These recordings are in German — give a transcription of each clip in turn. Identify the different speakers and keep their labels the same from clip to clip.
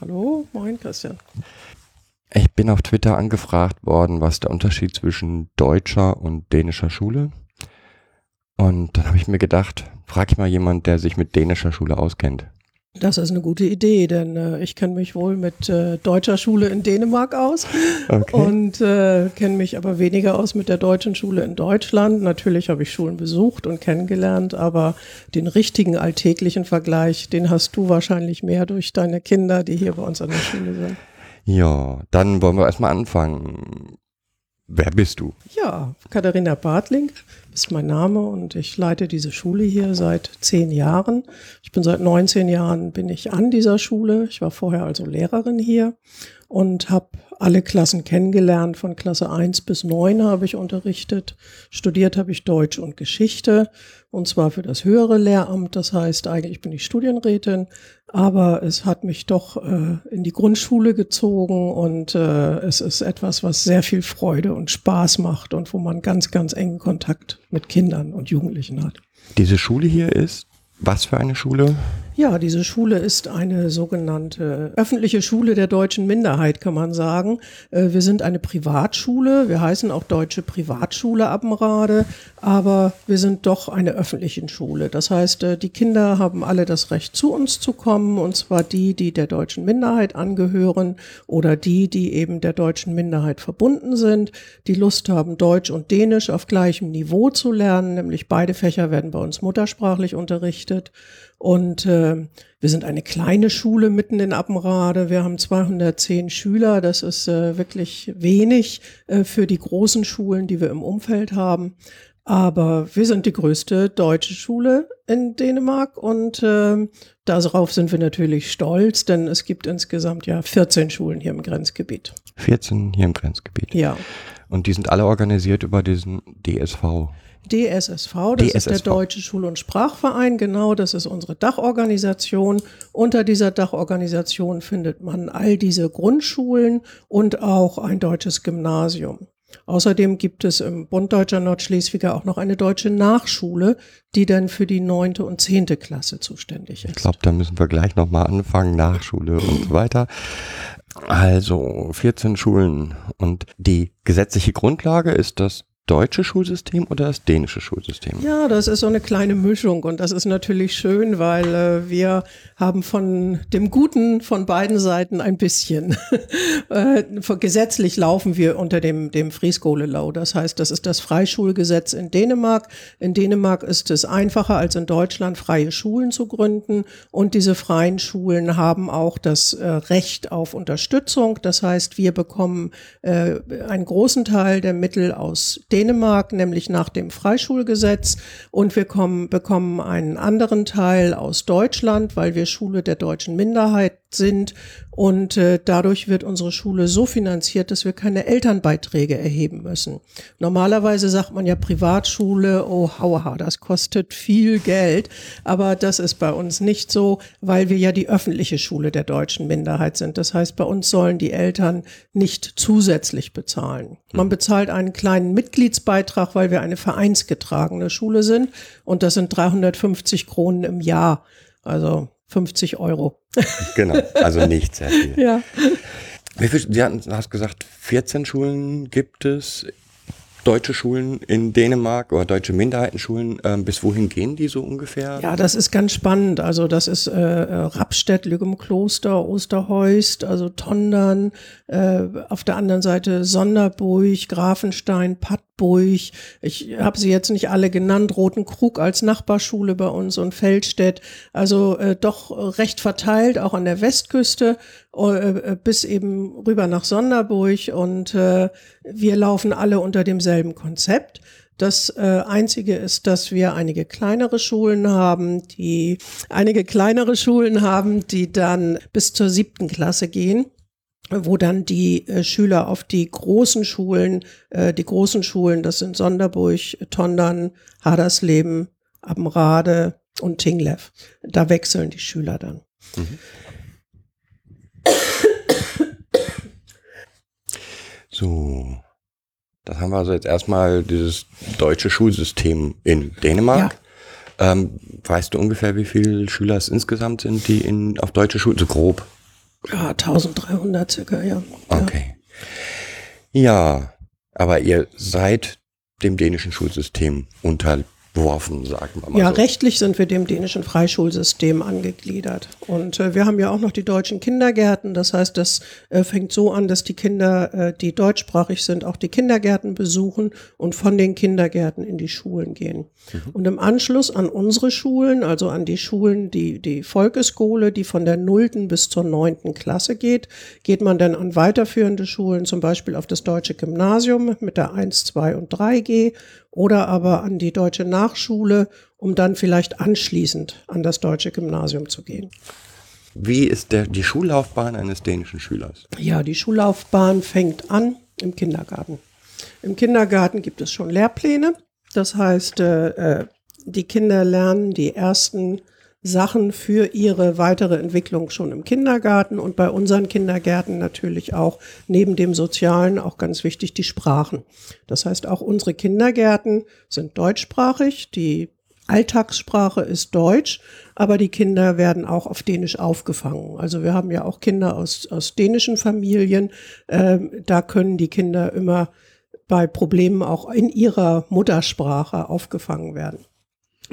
Speaker 1: Hallo, moin Christian.
Speaker 2: Ich bin auf Twitter angefragt worden, was der Unterschied zwischen deutscher und dänischer Schule. Und dann habe ich mir gedacht, frag ich mal jemand, der sich mit dänischer Schule auskennt.
Speaker 1: Das ist eine gute Idee, denn äh, ich kenne mich wohl mit äh, deutscher Schule in Dänemark aus
Speaker 2: Okay.
Speaker 1: und äh, kenne mich aber weniger aus mit der deutschen Schule in Deutschland. Natürlich habe ich Schulen besucht und kennengelernt, aber den richtigen alltäglichen Vergleich, den hast du wahrscheinlich mehr durch deine Kinder, die hier bei uns an der Schule sind.
Speaker 2: Ja, dann wollen wir erstmal anfangen. Wer bist du?
Speaker 1: Ja, Katharina Bartling ist mein Name und ich leite diese Schule hier seit zehn Jahren. Ich bin seit 19 Jahren bin ich an dieser Schule. Ich war vorher also Lehrerin hier und habe alle Klassen kennengelernt. Von Klasse 1 bis 9 habe ich unterrichtet. Studiert habe ich Deutsch und Geschichte und zwar für das höhere Lehramt. Das heißt, eigentlich bin ich Studienrätin, aber es hat mich doch äh, in die Grundschule gezogen und äh, es ist etwas, was sehr viel Freude und Spaß macht und wo man ganz, ganz engen Kontakt mit Kindern und Jugendlichen hat.
Speaker 2: Diese Schule hier ist, was für eine Schule?
Speaker 1: Ja, diese Schule ist eine sogenannte öffentliche Schule der deutschen Minderheit, kann man sagen. Äh, Wir sind eine Privatschule, wir heißen auch Deutsche Privatschule Appenrade, aber wir sind doch eine öffentliche Schule. Das heißt, äh, die Kinder haben alle das Recht, zu uns zu kommen, und zwar die, die der deutschen Minderheit angehören oder die, die eben der deutschen Minderheit verbunden sind, die Lust haben, Deutsch und Dänisch auf gleichem Niveau zu lernen, nämlich beide Fächer werden bei uns muttersprachlich unterrichtet. Und äh, wir sind eine kleine Schule mitten in Appenrade. Wir haben 210 Schüler. Das ist äh, wirklich wenig äh, für die großen Schulen, die wir im Umfeld haben. Aber wir sind die größte deutsche Schule in Dänemark und äh, darauf sind wir natürlich stolz, denn es gibt insgesamt ja 14 Schulen hier im Grenzgebiet.
Speaker 2: 14 hier im Grenzgebiet.
Speaker 1: Ja.
Speaker 2: Und die sind alle organisiert über diesen DSV.
Speaker 1: DSSV, das ist der
Speaker 2: DSSV.
Speaker 1: Deutsche Schul- und Sprachverein, genau, das ist unsere Dachorganisation. Unter dieser Dachorganisation findet man all diese Grundschulen und auch ein deutsches Gymnasium. Außerdem gibt es im Bund Deutscher Nordschleswiger auch noch eine deutsche Nachschule, die dann für die neunte und zehnte Klasse zuständig ist.
Speaker 2: Ich glaube, da müssen wir gleich nochmal anfangen, Nachschule und so weiter. Also 14 Schulen. Und die gesetzliche Grundlage ist das deutsche Schulsystem oder das dänische Schulsystem?
Speaker 1: Ja, das ist so eine kleine Mischung und das ist natürlich schön, weil äh, wir haben von dem Guten von beiden Seiten ein bisschen. äh, gesetzlich laufen wir unter dem, dem Frieskole-Law. Das heißt, das ist das Freischulgesetz in Dänemark. In Dänemark ist es einfacher als in Deutschland, freie Schulen zu gründen und diese freien Schulen haben auch das äh, Recht auf Unterstützung. Das heißt, wir bekommen äh, einen großen Teil der Mittel aus Dänemark, nämlich nach dem Freischulgesetz. Und wir kommen, bekommen einen anderen Teil aus Deutschland, weil wir Schule der deutschen Minderheit sind. Und äh, dadurch wird unsere Schule so finanziert, dass wir keine Elternbeiträge erheben müssen. Normalerweise sagt man ja Privatschule, oh hauha, das kostet viel Geld. Aber das ist bei uns nicht so, weil wir ja die öffentliche Schule der deutschen Minderheit sind. Das heißt, bei uns sollen die Eltern nicht zusätzlich bezahlen. Man bezahlt einen kleinen Mitgliedsbeitrag, weil wir eine vereinsgetragene Schule sind. Und das sind 350 Kronen im Jahr. Also 50 Euro.
Speaker 2: Genau, also nicht sehr viel.
Speaker 1: Ja.
Speaker 2: Wie viel, Sie hatten, hast gesagt, 14 Schulen gibt es, deutsche Schulen in Dänemark oder deutsche Minderheitenschulen. Ähm, bis wohin gehen die so ungefähr?
Speaker 1: Ja, das ist ganz spannend. Also das ist äh, Rappstedt, Lüggemkloster, Osterheust, also Tondern, äh, auf der anderen Seite Sonderburg, Grafenstein, Pattburg. Ich habe sie jetzt nicht alle genannt. Rotenkrug als Nachbarschule bei uns und Feldstedt. Also äh, doch recht verteilt, auch an der Westküste äh, bis eben rüber nach Sonderburg. Und äh, wir laufen alle unter demselben Konzept. Das äh, Einzige ist, dass wir einige kleinere Schulen haben, die einige kleinere Schulen haben, die dann bis zur siebten Klasse gehen. Wo dann die äh, Schüler auf die großen Schulen, äh, die großen Schulen, das sind Sonderburg, Tondern, Hadersleben, Abbenrade und Tinglev. Da wechseln die Schüler dann. Mhm.
Speaker 2: So, das haben wir also jetzt erstmal dieses deutsche Schulsystem in Dänemark. Ja. Ähm, weißt du ungefähr, wie viele Schüler es insgesamt sind, die in, auf deutsche Schulen, so grob?
Speaker 1: Ja, 1300 circa, ja.
Speaker 2: Okay. Ja, aber ihr seid dem dänischen Schulsystem unter unterworfen, sagen wir mal.
Speaker 1: Ja,
Speaker 2: so.
Speaker 1: rechtlich sind wir dem dänischen Freischulsystem angegliedert. Und äh, wir haben ja auch noch die deutschen Kindergärten. Das heißt, das äh, fängt so an, dass die Kinder, äh, die deutschsprachig sind, auch die Kindergärten besuchen und von den Kindergärten in die Schulen gehen. Mhm. Und im Anschluss an unsere Schulen, also an die Schulen, die, die Volksschule, die von der nullten bis zur neunten Klasse geht, geht man dann an weiterführende Schulen, zum Beispiel auf das deutsche Gymnasium mit der 1, 2 und 3G oder aber an die deutsche Nachschule, um dann vielleicht anschließend an das deutsche Gymnasium zu gehen.
Speaker 2: Wie ist der, die Schullaufbahn eines dänischen Schülers?
Speaker 1: Ja, die Schullaufbahn fängt an im Kindergarten. Im Kindergarten gibt es schon Lehrpläne. Das heißt, äh, äh die Kinder lernen die ersten Sachen für ihre weitere Entwicklung schon im Kindergarten und bei unseren Kindergärten natürlich auch neben dem Sozialen auch ganz wichtig die Sprachen. Das heißt, auch unsere Kindergärten sind deutschsprachig, die Alltagssprache ist Deutsch, aber die Kinder werden auch auf Dänisch aufgefangen. Also wir haben ja auch Kinder aus, aus dänischen Familien. Ähm, da können die Kinder immer bei Problemen auch in ihrer Muttersprache aufgefangen werden.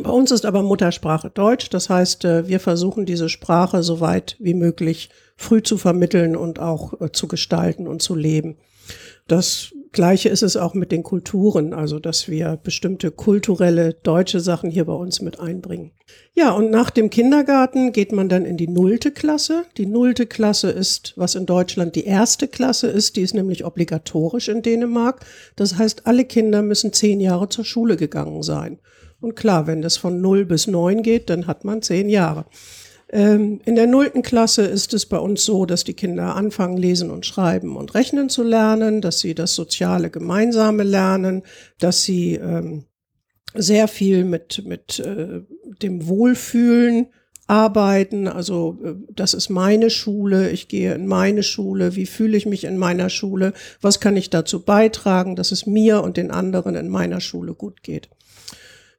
Speaker 1: Bei uns ist aber Muttersprache Deutsch. Das heißt, äh, wir versuchen diese Sprache so weit wie möglich früh zu vermitteln und auch äh, zu gestalten und zu leben. Das Gleiche ist es auch mit den Kulturen, also dass wir bestimmte kulturelle deutsche Sachen hier bei uns mit einbringen. Ja, und nach dem Kindergarten geht man dann in die nullte Klasse. Die nullte Klasse ist, was in Deutschland die erste Klasse ist, die ist nämlich obligatorisch in Dänemark. Das heißt, alle Kinder müssen zehn Jahre zur Schule gegangen sein. Und klar, wenn das von 0 bis 9 geht, dann hat man 10 Jahre. Ähm, in der nullten Klasse ist es bei uns so, dass die Kinder anfangen, lesen und schreiben und rechnen zu lernen, dass sie das soziale Gemeinsame lernen, dass sie ähm, sehr viel mit, mit äh, dem Wohlfühlen arbeiten. Also äh, das ist meine Schule, ich gehe in meine Schule, wie fühle ich mich in meiner Schule, was kann ich dazu beitragen, dass es mir und den anderen in meiner Schule gut geht.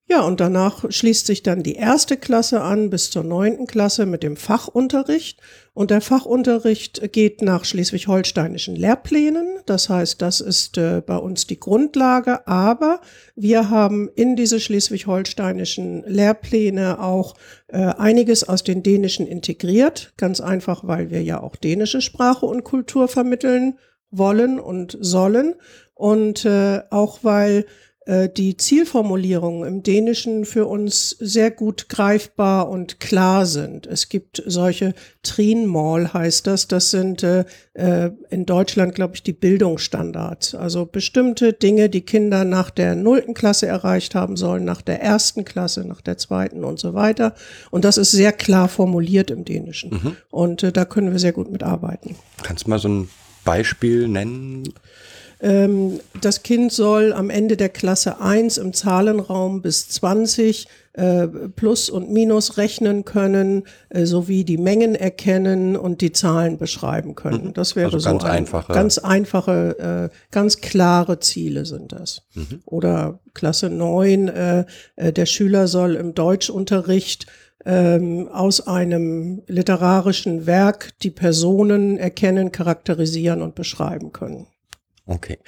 Speaker 1: Ja, und danach schließt sich dann die erste Klasse an bis zur neunten Klasse mit dem Fachunterricht. Und der Fachunterricht geht nach schleswig-holsteinischen Lehrplänen. Das heißt, das ist äh, bei uns die Grundlage. Aber wir haben in diese schleswig-holsteinischen Lehrpläne auch äh, einiges aus den dänischen integriert. Ganz einfach, weil wir ja auch dänische Sprache und Kultur vermitteln wollen und sollen. Und äh, auch weil die Zielformulierungen im Dänischen für uns sehr gut greifbar und klar sind. Es gibt solche Trinmal heißt das. Das sind äh, äh in Deutschland, glaube ich, die Bildungsstandards. Also bestimmte Dinge, die Kinder nach der nullten Klasse erreicht haben sollen, nach der ersten Klasse, nach der zweiten und so weiter. Und das ist sehr klar formuliert im Dänischen. Mhm. Und äh, da können wir sehr gut mitarbeiten.
Speaker 2: Kannst du mal so ein Beispiel nennen?
Speaker 1: Ähm, das Kind soll am Ende der Klasse 1 im Zahlenraum bis 20 äh, Plus und Minus rechnen können, äh, sowie die Mengen erkennen und die Zahlen beschreiben können.
Speaker 2: Mhm.
Speaker 1: Das wäre
Speaker 2: also
Speaker 1: so
Speaker 2: ganz
Speaker 1: ein,
Speaker 2: einfache.
Speaker 1: ganz einfache, äh, ganz klare Ziele sind das. Mhm. Oder Klasse 9, äh, äh, der Schüler soll im Deutschunterricht ähm, aus einem literarischen Werk die Personen erkennen, charakterisieren und beschreiben können.
Speaker 2: Okay.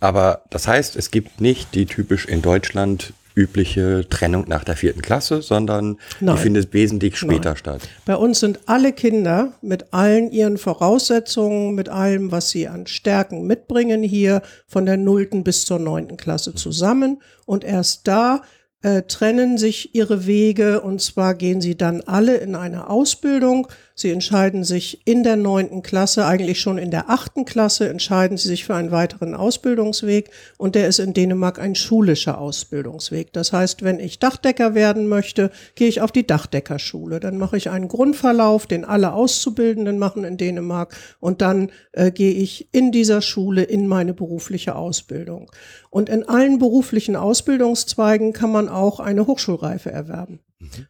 Speaker 2: Aber das heißt, es gibt nicht die typisch in Deutschland übliche Trennung nach der vierten Klasse, sondern Nein. die findet wesentlich später Nein. statt.
Speaker 1: Bei uns sind alle Kinder mit allen ihren Voraussetzungen, mit allem, was sie an Stärken mitbringen, hier von der nullten bis zur neunten Klasse zusammen. Und erst da äh, trennen sich ihre Wege und zwar gehen sie dann alle in eine Ausbildung Sie entscheiden sich in der neunten Klasse, eigentlich schon in der achten Klasse, entscheiden sie sich für einen weiteren Ausbildungsweg und der ist in Dänemark ein schulischer Ausbildungsweg. Das heißt, wenn ich Dachdecker werden möchte, gehe ich auf die Dachdeckerschule. Dann mache ich einen Grundverlauf, den alle Auszubildenden machen in Dänemark und dann äh, gehe ich in dieser Schule in meine berufliche Ausbildung. Und in allen beruflichen Ausbildungszweigen kann man auch eine Hochschulreife erwerben.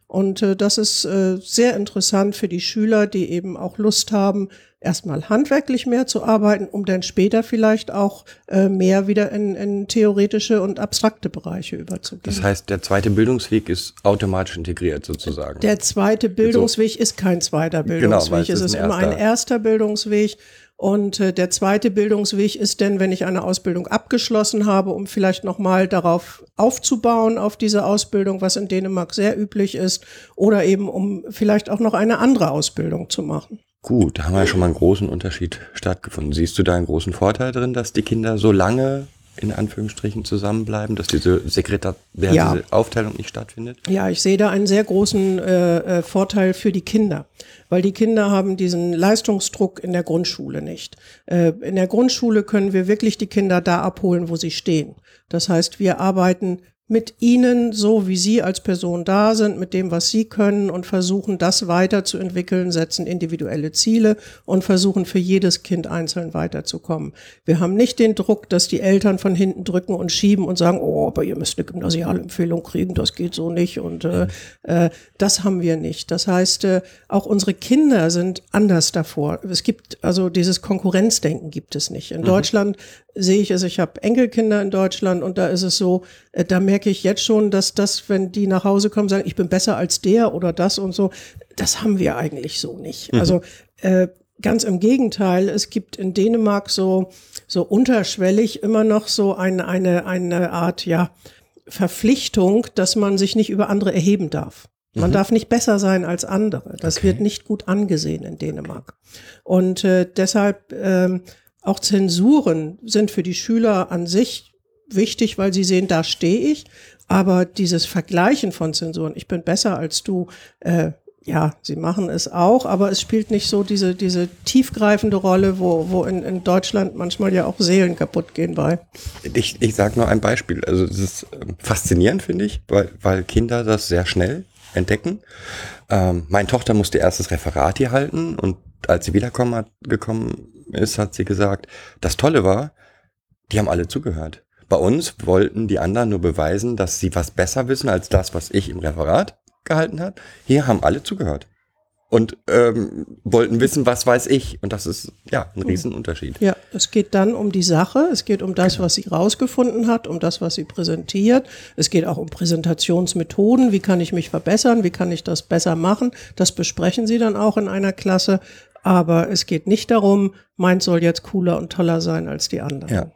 Speaker 1: Und äh, das ist äh, sehr interessant für die Schüler, die eben auch Lust haben, erstmal handwerklich mehr zu arbeiten, um dann später vielleicht auch äh, mehr wieder in, in theoretische und abstrakte Bereiche überzugehen.
Speaker 2: Das heißt, der zweite Bildungsweg ist automatisch integriert sozusagen.
Speaker 1: Der zweite Bildungsweg so. ist kein zweiter
Speaker 2: Genau,
Speaker 1: Bildungsweg,
Speaker 2: es
Speaker 1: es
Speaker 2: ist ein
Speaker 1: immer ein
Speaker 2: erster
Speaker 1: Bildungsweg. Und äh, der zweite Bildungsweg ist denn, wenn ich eine Ausbildung abgeschlossen habe, um vielleicht nochmal darauf aufzubauen, auf diese Ausbildung, was in Dänemark sehr üblich ist, oder eben um vielleicht auch noch eine andere Ausbildung zu machen.
Speaker 2: Gut, da haben wir ja schon mal einen großen Unterschied stattgefunden. Siehst du da einen großen Vorteil drin, dass die Kinder so lange in Anführungsstrichen zusammenbleiben, dass diese Sekretär,
Speaker 1: Ja.
Speaker 2: diese Aufteilung nicht stattfindet?
Speaker 1: Ja, ich sehe da einen sehr großen äh, äh, Vorteil für die Kinder, weil die Kinder haben diesen Leistungsdruck in der Grundschule nicht. Äh, in der Grundschule können wir wirklich die Kinder da abholen, wo sie stehen. Das heißt, wir arbeiten mit ihnen, so wie sie als Person da sind, mit dem, was sie können und versuchen, das weiterzuentwickeln, setzen individuelle Ziele und versuchen für jedes Kind einzeln weiterzukommen. Wir haben nicht den Druck, dass die Eltern von hinten drücken und schieben und sagen, oh, aber ihr müsst eine Gymnasialempfehlung kriegen, das geht so nicht und äh, äh, das haben wir nicht. Das heißt, äh, auch unsere Kinder sind anders davor. Es gibt also dieses Konkurrenzdenken gibt es nicht. In Deutschland sehe ich es, ich habe Enkelkinder in Deutschland und da ist es so, äh, da merke ich jetzt schon, dass das, wenn die nach Hause kommen, sagen, ich bin besser als der oder das und so, das haben wir eigentlich so nicht. Also äh, ganz im Gegenteil, es gibt in Dänemark so, so unterschwellig immer noch so eine, eine, eine Art, ja, Verpflichtung, dass man sich nicht über andere erheben darf. Man darf nicht besser sein als andere. Das
Speaker 2: Okay.
Speaker 1: wird nicht gut angesehen in Dänemark. Und äh, deshalb ähm, auch Zensuren sind für die Schüler an sich wichtig, weil sie sehen, da stehe ich. Aber dieses Vergleichen von Zensuren, ich bin besser als du, äh, ja, sie machen es auch, aber es spielt nicht so diese, diese tiefgreifende Rolle, wo, wo in, in Deutschland manchmal ja auch Seelen kaputt gehen bei.
Speaker 2: Ich, ich sage nur ein Beispiel. Also es ist ähm, faszinierend, finde ich, weil, weil Kinder das sehr schnell entdecken. Ähm, meine Tochter musste erst das Referat hier halten und als sie wiedergekommen hat, gekommen ist, hat sie gesagt, das Tolle war, die haben alle zugehört. Bei uns wollten die anderen nur beweisen, dass sie was besser wissen als das, was ich im Referat gehalten habe. Hier haben alle zugehört und ähm, wollten wissen, was weiß ich. Und das ist ja ein Riesenunterschied.
Speaker 1: Ja, es geht dann um die Sache, es geht um das, was sie rausgefunden hat, um das, was sie präsentiert. Es geht auch um Präsentationsmethoden, wie kann ich mich verbessern, wie kann ich das besser machen. Das besprechen sie dann auch in einer Klasse. Aber es geht nicht darum, meins soll jetzt cooler und toller sein als die anderen.
Speaker 2: Ja.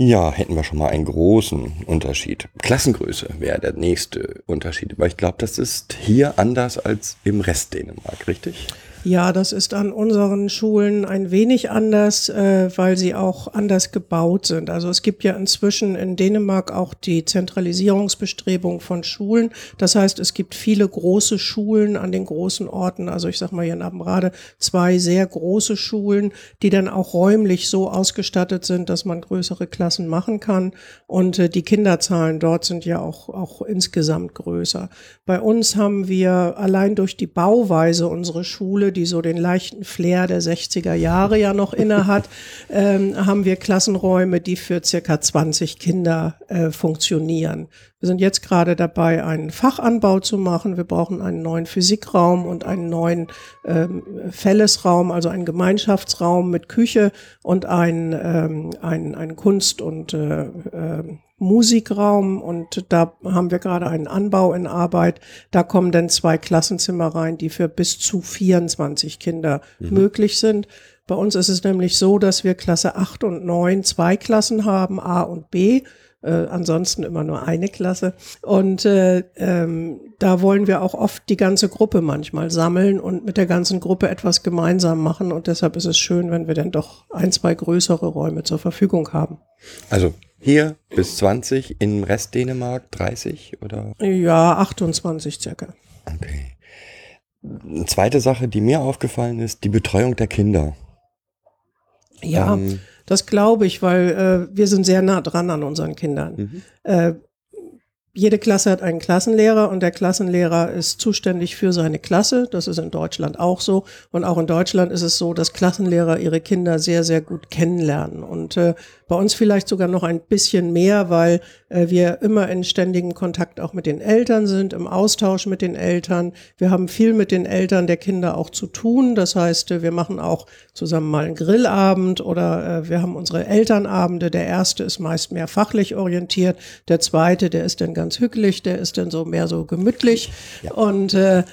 Speaker 2: Ja, hätten wir schon mal einen großen Unterschied. Klassengröße wäre der nächste Unterschied. Aber ich glaube, das ist hier anders als im Rest Dänemark, richtig?
Speaker 1: Ja, das ist an unseren Schulen ein wenig anders, äh, weil sie auch anders gebaut sind. Also es gibt ja inzwischen in Dänemark auch die Zentralisierungsbestrebung von Schulen. Das heißt, es gibt viele große Schulen an den großen Orten. Also ich sag mal hier in Abenrade zwei sehr große Schulen, die dann auch räumlich so ausgestattet sind, dass man größere Klassen machen kann. Und äh, die Kinderzahlen dort sind ja auch, auch insgesamt größer. Bei uns haben wir allein durch die Bauweise unsere Schule, die so den leichten Flair der 60er Jahre ja noch inne hat, ähm, haben wir Klassenräume, die für circa 20 Kinder äh, funktionieren. Wir sind jetzt gerade dabei, einen Fachanbau zu machen. Wir brauchen einen neuen Physikraum und einen neuen ähm, Fällesraum, also einen Gemeinschaftsraum mit Küche und einen, ähm, einen, einen Kunst- und äh, äh, Musikraum und da haben wir gerade einen Anbau in Arbeit. Da kommen dann zwei Klassenzimmer rein, die für bis zu 24 Kinder möglich sind. Bei uns ist es nämlich so, dass wir Klasse 8 und 9 zwei Klassen haben, A und B. Äh, ansonsten immer nur eine Klasse. Und äh, ähm, da wollen wir auch oft die ganze Gruppe manchmal sammeln und mit der ganzen Gruppe etwas gemeinsam machen. Und deshalb ist es schön, wenn wir dann doch ein, zwei größere Räume zur Verfügung haben.
Speaker 2: Also hier bis 20, im Rest Dänemark 30 oder?
Speaker 1: Ja, 28 circa.
Speaker 2: Okay. Eine zweite Sache, die mir aufgefallen ist, die Betreuung der Kinder.
Speaker 1: Ja,
Speaker 2: Ähm,
Speaker 1: das glaube ich, weil äh, wir sind sehr nah dran an unseren Kindern.
Speaker 2: mhm.
Speaker 1: Äh, jede Klasse hat einen Klassenlehrer und der Klassenlehrer ist zuständig für seine Klasse. Das ist in Deutschland auch so. Und auch in Deutschland ist es so, dass Klassenlehrer ihre Kinder sehr, sehr gut kennenlernen. Und äh, bei uns vielleicht sogar noch ein bisschen mehr, weil äh, wir immer in ständigem Kontakt auch mit den Eltern sind, im Austausch mit den Eltern. Wir haben viel mit den Eltern der Kinder auch zu tun. Das heißt, wir machen auch zusammen mal einen Grillabend oder äh, wir haben unsere Elternabende. Der erste ist meist mehr fachlich orientiert. Der zweite, der ist dann ganz hückelig, der ist dann so mehr so gemütlich. Und äh,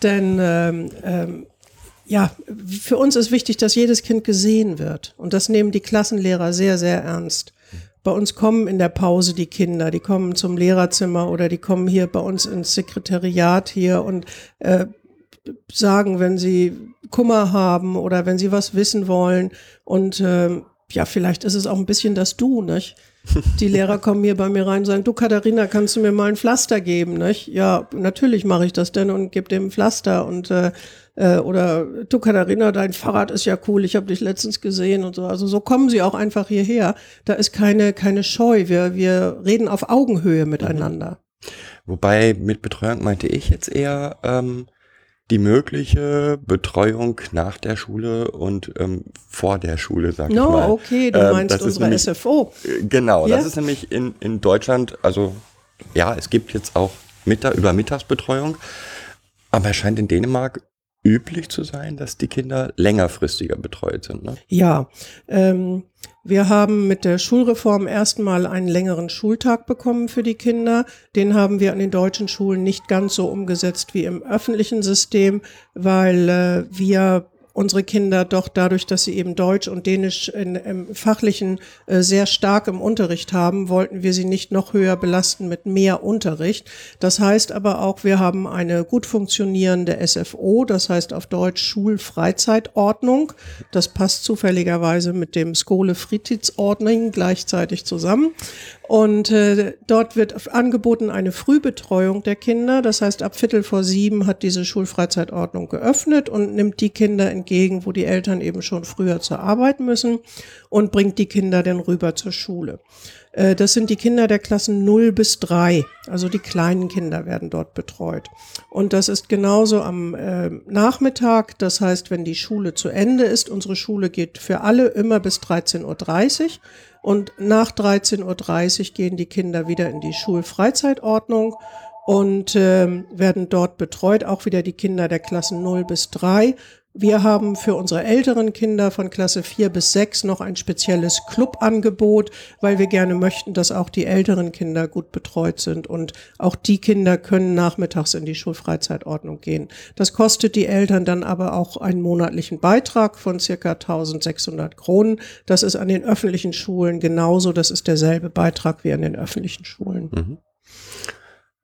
Speaker 1: dann ähm, ähm, ja, für uns ist wichtig, dass jedes Kind gesehen wird. Und das nehmen die Klassenlehrer sehr, sehr ernst. Bei uns kommen in der Pause die Kinder, die kommen zum Lehrerzimmer oder die kommen hier bei uns ins Sekretariat hier und äh, sagen, wenn sie Kummer haben oder wenn sie was wissen wollen. Und ähm, ja, vielleicht ist es auch ein bisschen das Du, nicht? Die Lehrer kommen hier bei mir rein und sagen, du Katharina, kannst du mir mal ein Pflaster geben, nicht? Ja, natürlich mache ich das denn und gebe dem Pflaster und äh, äh, oder du Katharina, dein Fahrrad ist ja cool, ich habe dich letztens gesehen und so. Also so kommen sie auch einfach hierher. Da ist keine keine Scheu. Wir wir reden auf Augenhöhe miteinander.
Speaker 2: Wobei mit Betreuung meinte ich jetzt eher ähm, die mögliche Betreuung nach der Schule und ähm, vor der Schule, sag ich
Speaker 1: No,
Speaker 2: mal.
Speaker 1: okay, du
Speaker 2: Ähm,
Speaker 1: meinst unsere
Speaker 2: nämlich-
Speaker 1: SFO.
Speaker 2: Äh, Genau,
Speaker 1: Ja.
Speaker 2: das ist nämlich in, in Deutschland, also ja, es gibt jetzt auch Mittag, über Mittagsbetreuung, aber es scheint in Dänemark üblich zu sein, dass die Kinder längerfristiger betreut sind. Ne?
Speaker 1: Ja, ähm, wir haben mit der Schulreform erstmal einen längeren Schultag bekommen für die Kinder. Den haben wir an den deutschen Schulen nicht ganz so umgesetzt wie im öffentlichen System, weil äh, wir unsere Kinder doch dadurch, dass sie eben Deutsch und Dänisch in, im fachlichen äh, sehr stark im Unterricht haben, wollten wir sie nicht noch höher belasten mit mehr Unterricht. Das heißt aber auch, wir haben eine gut funktionierende SFO, das heißt auf Deutsch Schulfreizeitordnung. Das passt zufälligerweise mit dem Skole Fritidsordning gleichzeitig zusammen. Und äh, dort wird angeboten eine Frühbetreuung der Kinder. Das heißt, ab Viertel vor sieben hat diese Schulfreizeitordnung geöffnet und nimmt die Kinder entgegen, wo die Eltern eben schon früher zur Arbeit müssen und bringt die Kinder dann rüber zur Schule. Äh, Das sind die Kinder der Klassen 0 bis 3, also die kleinen Kinder werden dort betreut. Und das ist genauso am äh, Nachmittag, das heißt, wenn die Schule zu Ende ist, unsere Schule geht für alle immer bis 13.30 Uhr und nach 13.30 Uhr gehen die Kinder wieder in die Schulfreizeitordnung und ähm, werden dort betreut, auch wieder die Kinder der Klassen 0 bis 3. Wir haben für unsere älteren Kinder von Klasse 4 bis 6 noch ein spezielles Clubangebot, weil wir gerne möchten, dass auch die älteren Kinder gut betreut sind und auch die Kinder können nachmittags in die Schulfreizeitordnung gehen. Das kostet die Eltern dann aber auch einen monatlichen Beitrag von circa 1600 Kronen. Das ist an den öffentlichen Schulen genauso. Das ist derselbe Beitrag wie an den öffentlichen Schulen.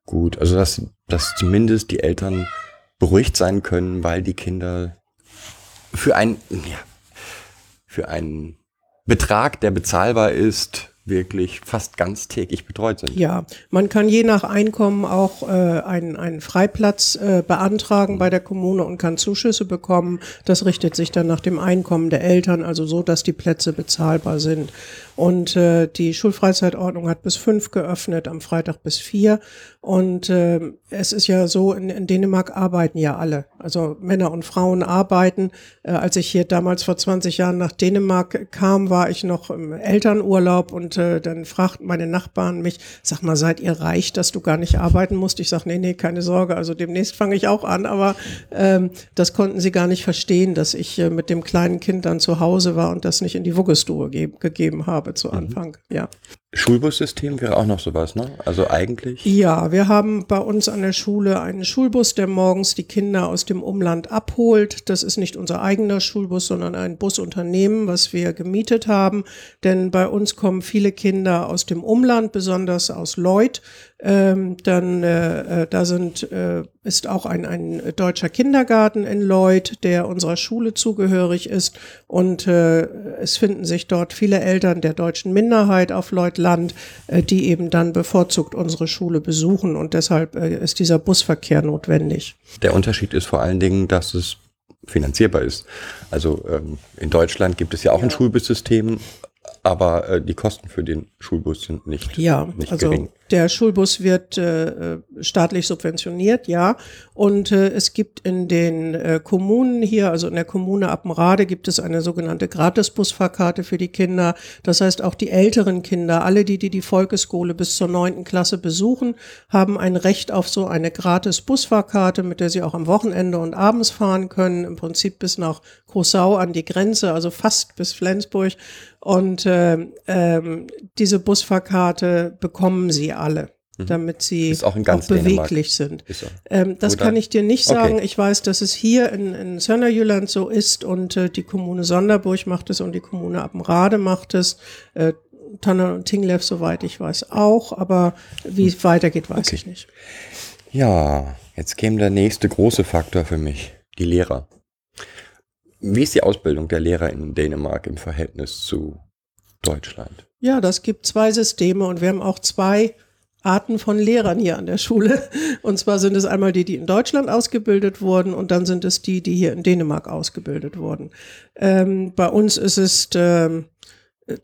Speaker 2: Gut, also dass, dass zumindest die Eltern beruhigt sein können, weil die Kinder für ein, ja, für einen Betrag, der bezahlbar ist, wirklich fast ganztägig betreut sind.
Speaker 1: Ja, man kann je nach Einkommen auch äh, einen, einen Freiplatz äh, beantragen bei der Kommune und kann Zuschüsse bekommen. Das richtet sich dann nach dem Einkommen der Eltern, also so, dass die Plätze bezahlbar sind. Und äh, die Schulfreizeitordnung hat bis fünf geöffnet, am Freitag bis vier. Und äh, es ist ja so, in, in Dänemark arbeiten ja alle. Also Männer und Frauen arbeiten. Äh, als ich hier damals vor 20 Jahren nach Dänemark kam, war ich noch im Elternurlaub und äh, dann fragten meine Nachbarn mich, sag mal, seid ihr reich, dass du gar nicht arbeiten musst? Ich sag, nee, nee, keine Sorge, also demnächst fange ich auch an, aber ähm, das konnten sie gar nicht verstehen, dass ich äh, mit dem kleinen Kind dann zu Hause war und das nicht in die Woggestube ge gegeben habe zu Anfang. Ja.
Speaker 2: Schulbussystem wäre auch noch sowas, ne? Also eigentlich.
Speaker 1: Ja, wir haben bei uns an der Schule einen Schulbus, der morgens die Kinder aus dem Umland abholt. Das ist nicht unser eigener Schulbus, sondern ein Busunternehmen, was wir gemietet haben. Denn bei uns kommen viele Kinder aus dem Umland, besonders aus Leuth. Ähm, dann äh, äh, da sind äh, ist auch ein, ein deutscher Kindergarten in Lloyd, der unserer Schule zugehörig ist. Und äh, es finden sich dort viele Eltern der deutschen Minderheit auf Lloyd Land, äh, die eben dann bevorzugt unsere Schule besuchen. Und deshalb äh, ist dieser Busverkehr notwendig.
Speaker 2: Der Unterschied ist vor allen Dingen, dass es finanzierbar ist. Also ähm, in Deutschland gibt es ja auch ein Schulbussystem, aber äh, die Kosten für den Schulbus sind nicht,
Speaker 1: Ja,
Speaker 2: nicht
Speaker 1: also
Speaker 2: gering.
Speaker 1: Der Schulbus wird äh, staatlich subventioniert, ja. Und äh, es gibt in den äh, Kommunen hier, also in der Kommune Appenrade, gibt es eine sogenannte Gratisbusfahrkarte für die Kinder. Das heißt, auch die älteren Kinder, alle die, die die Volksschule bis zur neunten Klasse besuchen, haben ein Recht auf so eine Gratis-Busfahrkarte, mit der sie auch am Wochenende und abends fahren können, im Prinzip bis nach Großau an die Grenze, also fast bis Flensburg. Und äh, ähm, diese Busfahrkarte bekommen sie alle, damit sie
Speaker 2: Mhm. Auch
Speaker 1: auch
Speaker 2: ganz Dänemark.
Speaker 1: beweglich sind. Ähm, das
Speaker 2: Oder?
Speaker 1: kann ich dir nicht
Speaker 2: Okay.
Speaker 1: sagen. Ich weiß, dass es hier in, in Sönnerjylland so ist und äh, die Kommune Sonderburg macht es und die Kommune Appenrade macht es. Äh, Tanner und Tinglev, soweit ich weiß, auch. Aber wie es weitergeht, weiß
Speaker 2: Okay.
Speaker 1: ich nicht.
Speaker 2: Ja, jetzt käme der nächste große Faktor für mich, die Lehrer. Wie ist die Ausbildung der Lehrer in Dänemark im Verhältnis zu Deutschland?
Speaker 1: Ja, das gibt zwei Systeme und wir haben auch zwei Arten von Lehrern hier an der Schule. Und zwar sind es einmal die, die in Deutschland ausgebildet wurden und dann sind es die, die hier in Dänemark ausgebildet wurden. Ähm, bei uns ist es ähm, äh,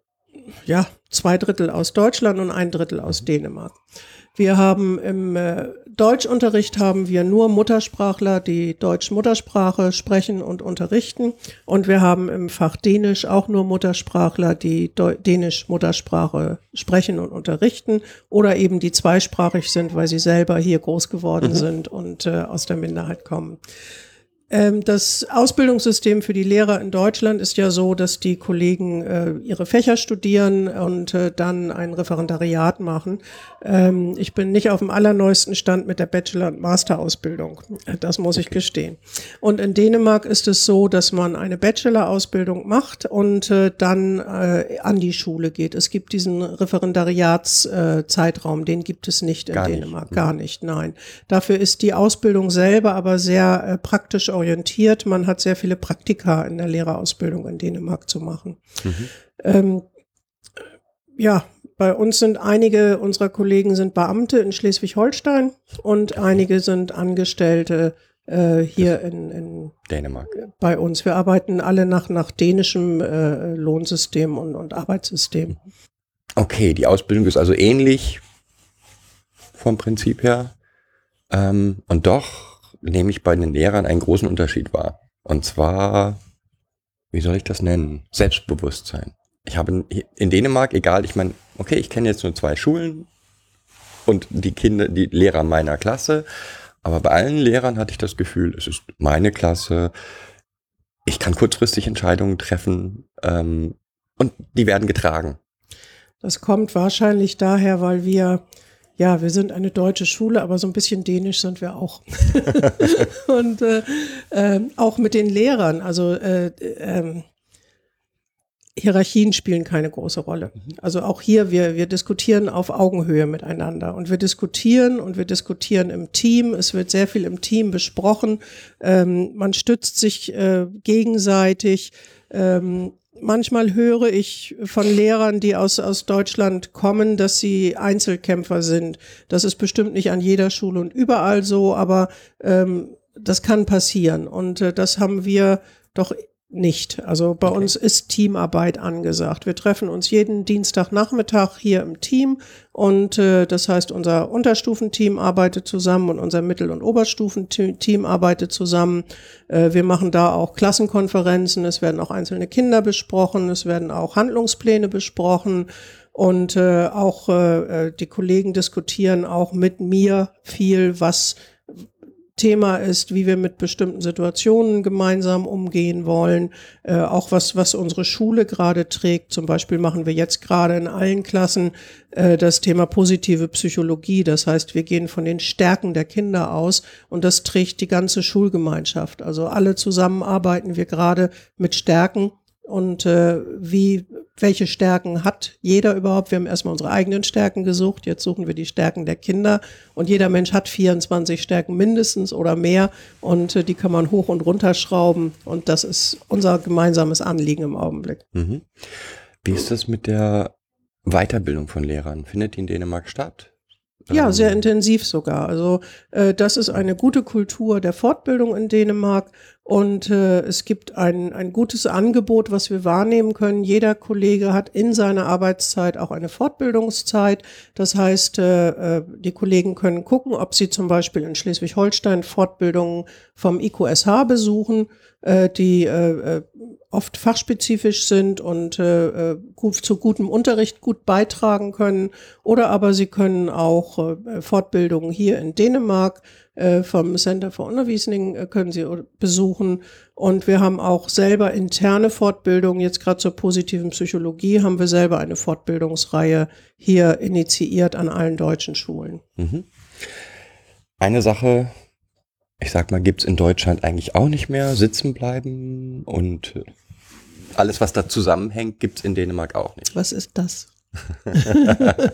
Speaker 1: ja zwei Drittel aus Deutschland und ein Drittel aus Dänemark. Wir haben im äh, Deutschunterricht haben wir nur Muttersprachler, die deutsche Muttersprache sprechen und unterrichten. Und wir haben im Fach Dänisch auch nur Muttersprachler, die Deu Dänisch Muttersprache sprechen und unterrichten oder eben die zweisprachig sind, weil sie selber hier groß geworden sind und äh, aus der Minderheit kommen. Ähm, das Ausbildungssystem für die Lehrer in Deutschland ist ja so, dass die Kollegen äh, ihre Fächer studieren und äh, dann ein Referendariat machen. Ähm, ich bin nicht auf dem allerneuesten Stand mit der Bachelor- und Masterausbildung. Äh, Das muss ich gestehen. Und in Dänemark ist es so, dass man eine Bachelor-Ausbildung macht und äh, dann äh, an die Schule geht. Es gibt diesen Referendariatszeitraum, äh, den gibt es nicht in
Speaker 2: Gar nicht.
Speaker 1: Dänemark. Gar nicht, nein. Dafür ist die Ausbildung selber aber sehr äh, praktisch orientiert. Man hat sehr viele Praktika in der Lehrerausbildung in Dänemark zu machen. Ähm, ja, bei uns sind einige unserer Kollegen sind Beamte in Schleswig-Holstein und einige sind Angestellte äh, hier in, in,
Speaker 2: Dänemark.
Speaker 1: bei uns. Wir arbeiten alle nach, nach dänischem äh, Lohnsystem und, und Arbeitssystem.
Speaker 2: Okay, die Ausbildung ist also ähnlich vom Prinzip her. Ähm, und doch nehme ich bei den Lehrern einen großen Unterschied wahr. Und zwar, wie soll ich das nennen? Selbstbewusstsein. Ich habe in- in Dänemark, egal, ich meine, okay, ich kenne jetzt nur zwei Schulen und die Kinder, die Lehrer meiner Klasse, aber bei allen Lehrern hatte ich das Gefühl, es ist meine Klasse, ich kann kurzfristig Entscheidungen treffen ähm, und die werden getragen.
Speaker 1: Das kommt wahrscheinlich daher, weil wir, ja, wir sind eine deutsche Schule, aber so ein bisschen dänisch sind wir auch. und äh, ähm, auch mit den Lehrern, also äh, ähm, Hierarchien spielen keine große Rolle. Also auch hier, wir, wir diskutieren auf Augenhöhe miteinander und wir diskutieren und wir diskutieren im Team. Es wird sehr viel im Team besprochen. Ähm, man stützt sich äh, gegenseitig. Ähm, manchmal höre ich von Lehrern, die aus, aus Deutschland kommen, dass sie Einzelkämpfer sind. Das ist bestimmt nicht an jeder Schule und überall so, aber ähm, das kann passieren. Und äh, das haben wir doch nicht. Also bei uns ist Teamarbeit angesagt. Wir treffen uns jeden Dienstagnachmittag hier im Team und äh, das heißt, unser Unterstufenteam arbeitet zusammen und unser Mittel- und Oberstufenteam arbeitet zusammen. Äh, wir machen da auch Klassenkonferenzen, es werden auch einzelne Kinder besprochen, es werden auch Handlungspläne besprochen. Und äh, auch äh, äh, die Kollegen diskutieren auch mit mir viel, was Thema ist, wie wir mit bestimmten Situationen gemeinsam umgehen wollen, äh, auch was, was unsere Schule gerade trägt. Zum Beispiel machen wir jetzt gerade in allen Klassen äh, das Thema positive Psychologie. Das heißt, wir gehen von den Stärken der Kinder aus und das trägt die ganze Schulgemeinschaft. Also alle zusammen arbeiten wir gerade mit Stärken und äh, wie, welche Stärken hat jeder überhaupt. Wir haben erstmal unsere eigenen Stärken gesucht, jetzt suchen wir die Stärken der Kinder und jeder Mensch hat 24 Stärken mindestens oder mehr und äh, die kann man hoch und runter schrauben und das ist unser gemeinsames Anliegen im Augenblick.
Speaker 2: Mhm. Wie ist das mit der Weiterbildung von Lehrern? Findet die in Dänemark statt?
Speaker 1: Ja,
Speaker 2: Ähm,
Speaker 1: sehr intensiv sogar. Also äh, das ist eine gute Kultur der Fortbildung in Dänemark und äh, es gibt ein, ein gutes Angebot, was wir wahrnehmen können. Jeder Kollege hat in seiner Arbeitszeit auch eine Fortbildungszeit. Das heißt, äh, äh, die Kollegen können gucken, ob sie zum Beispiel in Schleswig-Holstein Fortbildungen vom IQSH besuchen, äh, die äh, äh, oft fachspezifisch sind und äh, äh, zu gutem Unterricht gut beitragen können. Oder aber sie können auch äh, Fortbildungen hier in Dänemark vom Center for Undervisning äh, können sie besuchen. Und wir haben auch selber interne Fortbildungen. Jetzt gerade zur positiven Psychologie haben wir selber eine Fortbildungsreihe hier initiiert an allen deutschen Schulen.
Speaker 2: Mhm. Eine Sache, ich sag mal, gibt's in Deutschland eigentlich auch nicht mehr. Sitzen bleiben und äh, alles, was da zusammenhängt, gibt's in Dänemark auch nicht.
Speaker 1: Was ist das?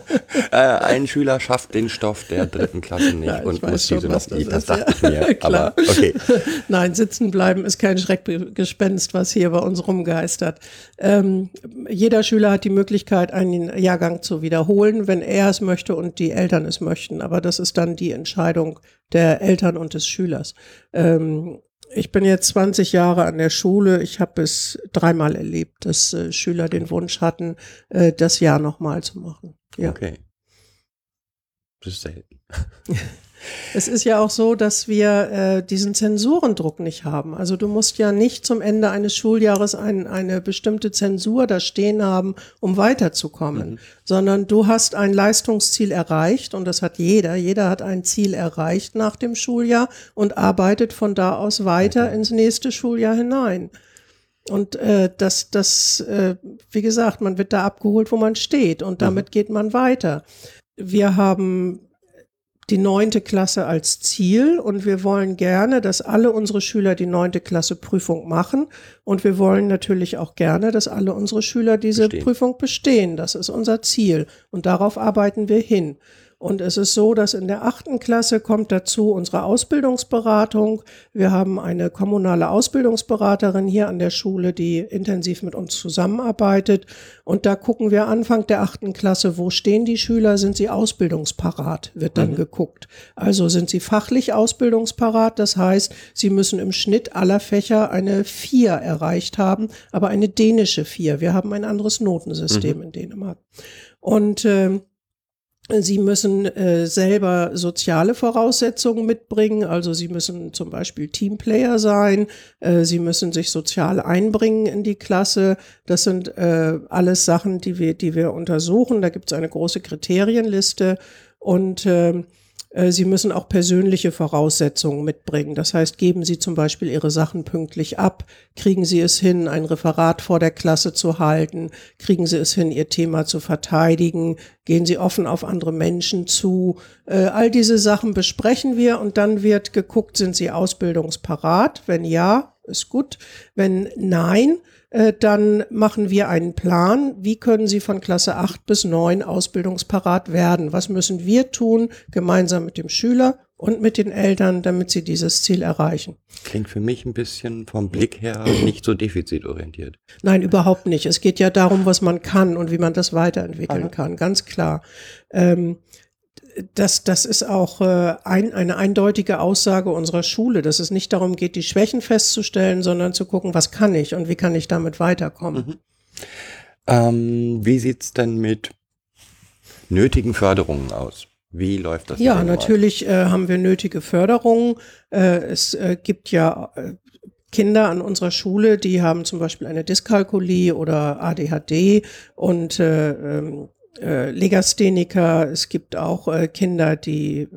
Speaker 2: Äh, ein Schüler schafft den Stoff der dritten Klasse nicht
Speaker 1: Ja,
Speaker 2: und muss diese noch
Speaker 1: das
Speaker 2: Das dachte ich mir.
Speaker 1: Klar.
Speaker 2: Aber okay.
Speaker 1: Nein, sitzen bleiben ist kein Schreckgespenst, was hier bei uns rumgeistert. Ähm, jeder Schüler hat die Möglichkeit, einen Jahrgang zu wiederholen, wenn er es möchte und die Eltern es möchten. Aber das ist dann die Entscheidung der Eltern und des Schülers. Ähm, ich bin jetzt 20 Jahre an der Schule. Ich habe es dreimal erlebt, dass äh, Schüler den Wunsch hatten, äh, das Jahr nochmal zu machen. Ja.
Speaker 2: Okay. Das ist selten.
Speaker 1: Es ist ja auch so, dass wir äh, diesen Zensurendruck nicht haben. Also du musst ja nicht zum Ende eines Schuljahres ein, eine bestimmte Zensur da stehen haben, um weiterzukommen, sondern du hast ein Leistungsziel erreicht und das hat jeder. Jeder hat ein Ziel erreicht nach dem Schuljahr und arbeitet von da aus weiter ins nächste Schuljahr hinein. Und äh, das, das, äh, wie gesagt, man wird da abgeholt, wo man steht und damit geht man weiter. Wir haben die neunte Klasse als Ziel und wir wollen gerne, dass alle unsere Schüler die neunte Klasse Prüfung machen und wir wollen natürlich auch gerne, dass alle unsere Schüler diese
Speaker 2: Bestehen.
Speaker 1: Prüfung bestehen. Das ist unser Ziel und darauf arbeiten wir hin. Und es ist so, dass in der achten Klasse kommt dazu unsere Ausbildungsberatung. Wir haben eine kommunale Ausbildungsberaterin hier an der Schule, die intensiv mit uns zusammenarbeitet. Und da gucken wir Anfang der achten Klasse, wo stehen die Schüler? Sind sie ausbildungsparat? Wird dann geguckt. Also sind sie fachlich ausbildungsparat? Das heißt, sie müssen im Schnitt aller Fächer eine vier erreicht haben, aber eine dänische vier. Wir haben ein anderes Notensystem in Dänemark. Und ähm, Sie müssen äh, selber soziale Voraussetzungen mitbringen, also Sie müssen zum Beispiel Teamplayer sein, äh, Sie müssen sich sozial einbringen in die Klasse. Das sind äh, alles Sachen, die wir, die wir untersuchen. Da gibt es eine große Kriterienliste und ähm, äh, Sie müssen auch persönliche Voraussetzungen mitbringen. Das heißt, geben Sie zum Beispiel Ihre Sachen pünktlich ab, kriegen Sie es hin, ein Referat vor der Klasse zu halten, kriegen Sie es hin, Ihr Thema zu verteidigen, gehen Sie offen auf andere Menschen zu. Äh, all diese Sachen besprechen wir und dann wird geguckt, sind Sie ausbildungsparat? Wenn ja, ist gut. Wenn nein, äh, dann machen wir einen Plan, wie können Sie von Klasse 8 bis 9 ausbildungsparat werden? Was müssen wir tun, gemeinsam mit dem Schüler und mit den Eltern, damit Sie dieses Ziel erreichen?
Speaker 2: Klingt für mich ein bisschen vom Blick her nicht so defizitorientiert.
Speaker 1: Nein, überhaupt nicht. Es geht ja darum, was man kann und wie man das weiterentwickeln kann, ganz klar. Ähm, das, das ist auch äh, ein, eine eindeutige Aussage unserer Schule, dass es nicht darum geht, die Schwächen festzustellen, sondern zu gucken, was kann ich und wie kann ich damit weiterkommen.
Speaker 2: Ähm, wie sieht's denn mit nötigen Förderungen aus? Wie läuft das?
Speaker 1: Ja,
Speaker 2: Dänemark?
Speaker 1: natürlich äh, haben wir nötige Förderungen. Äh, es äh, gibt ja äh, Kinder an unserer Schule, die haben zum Beispiel eine Dyskalkulie oder ADHD und äh, äh, Legastheniker. Es gibt auch äh, Kinder, die äh,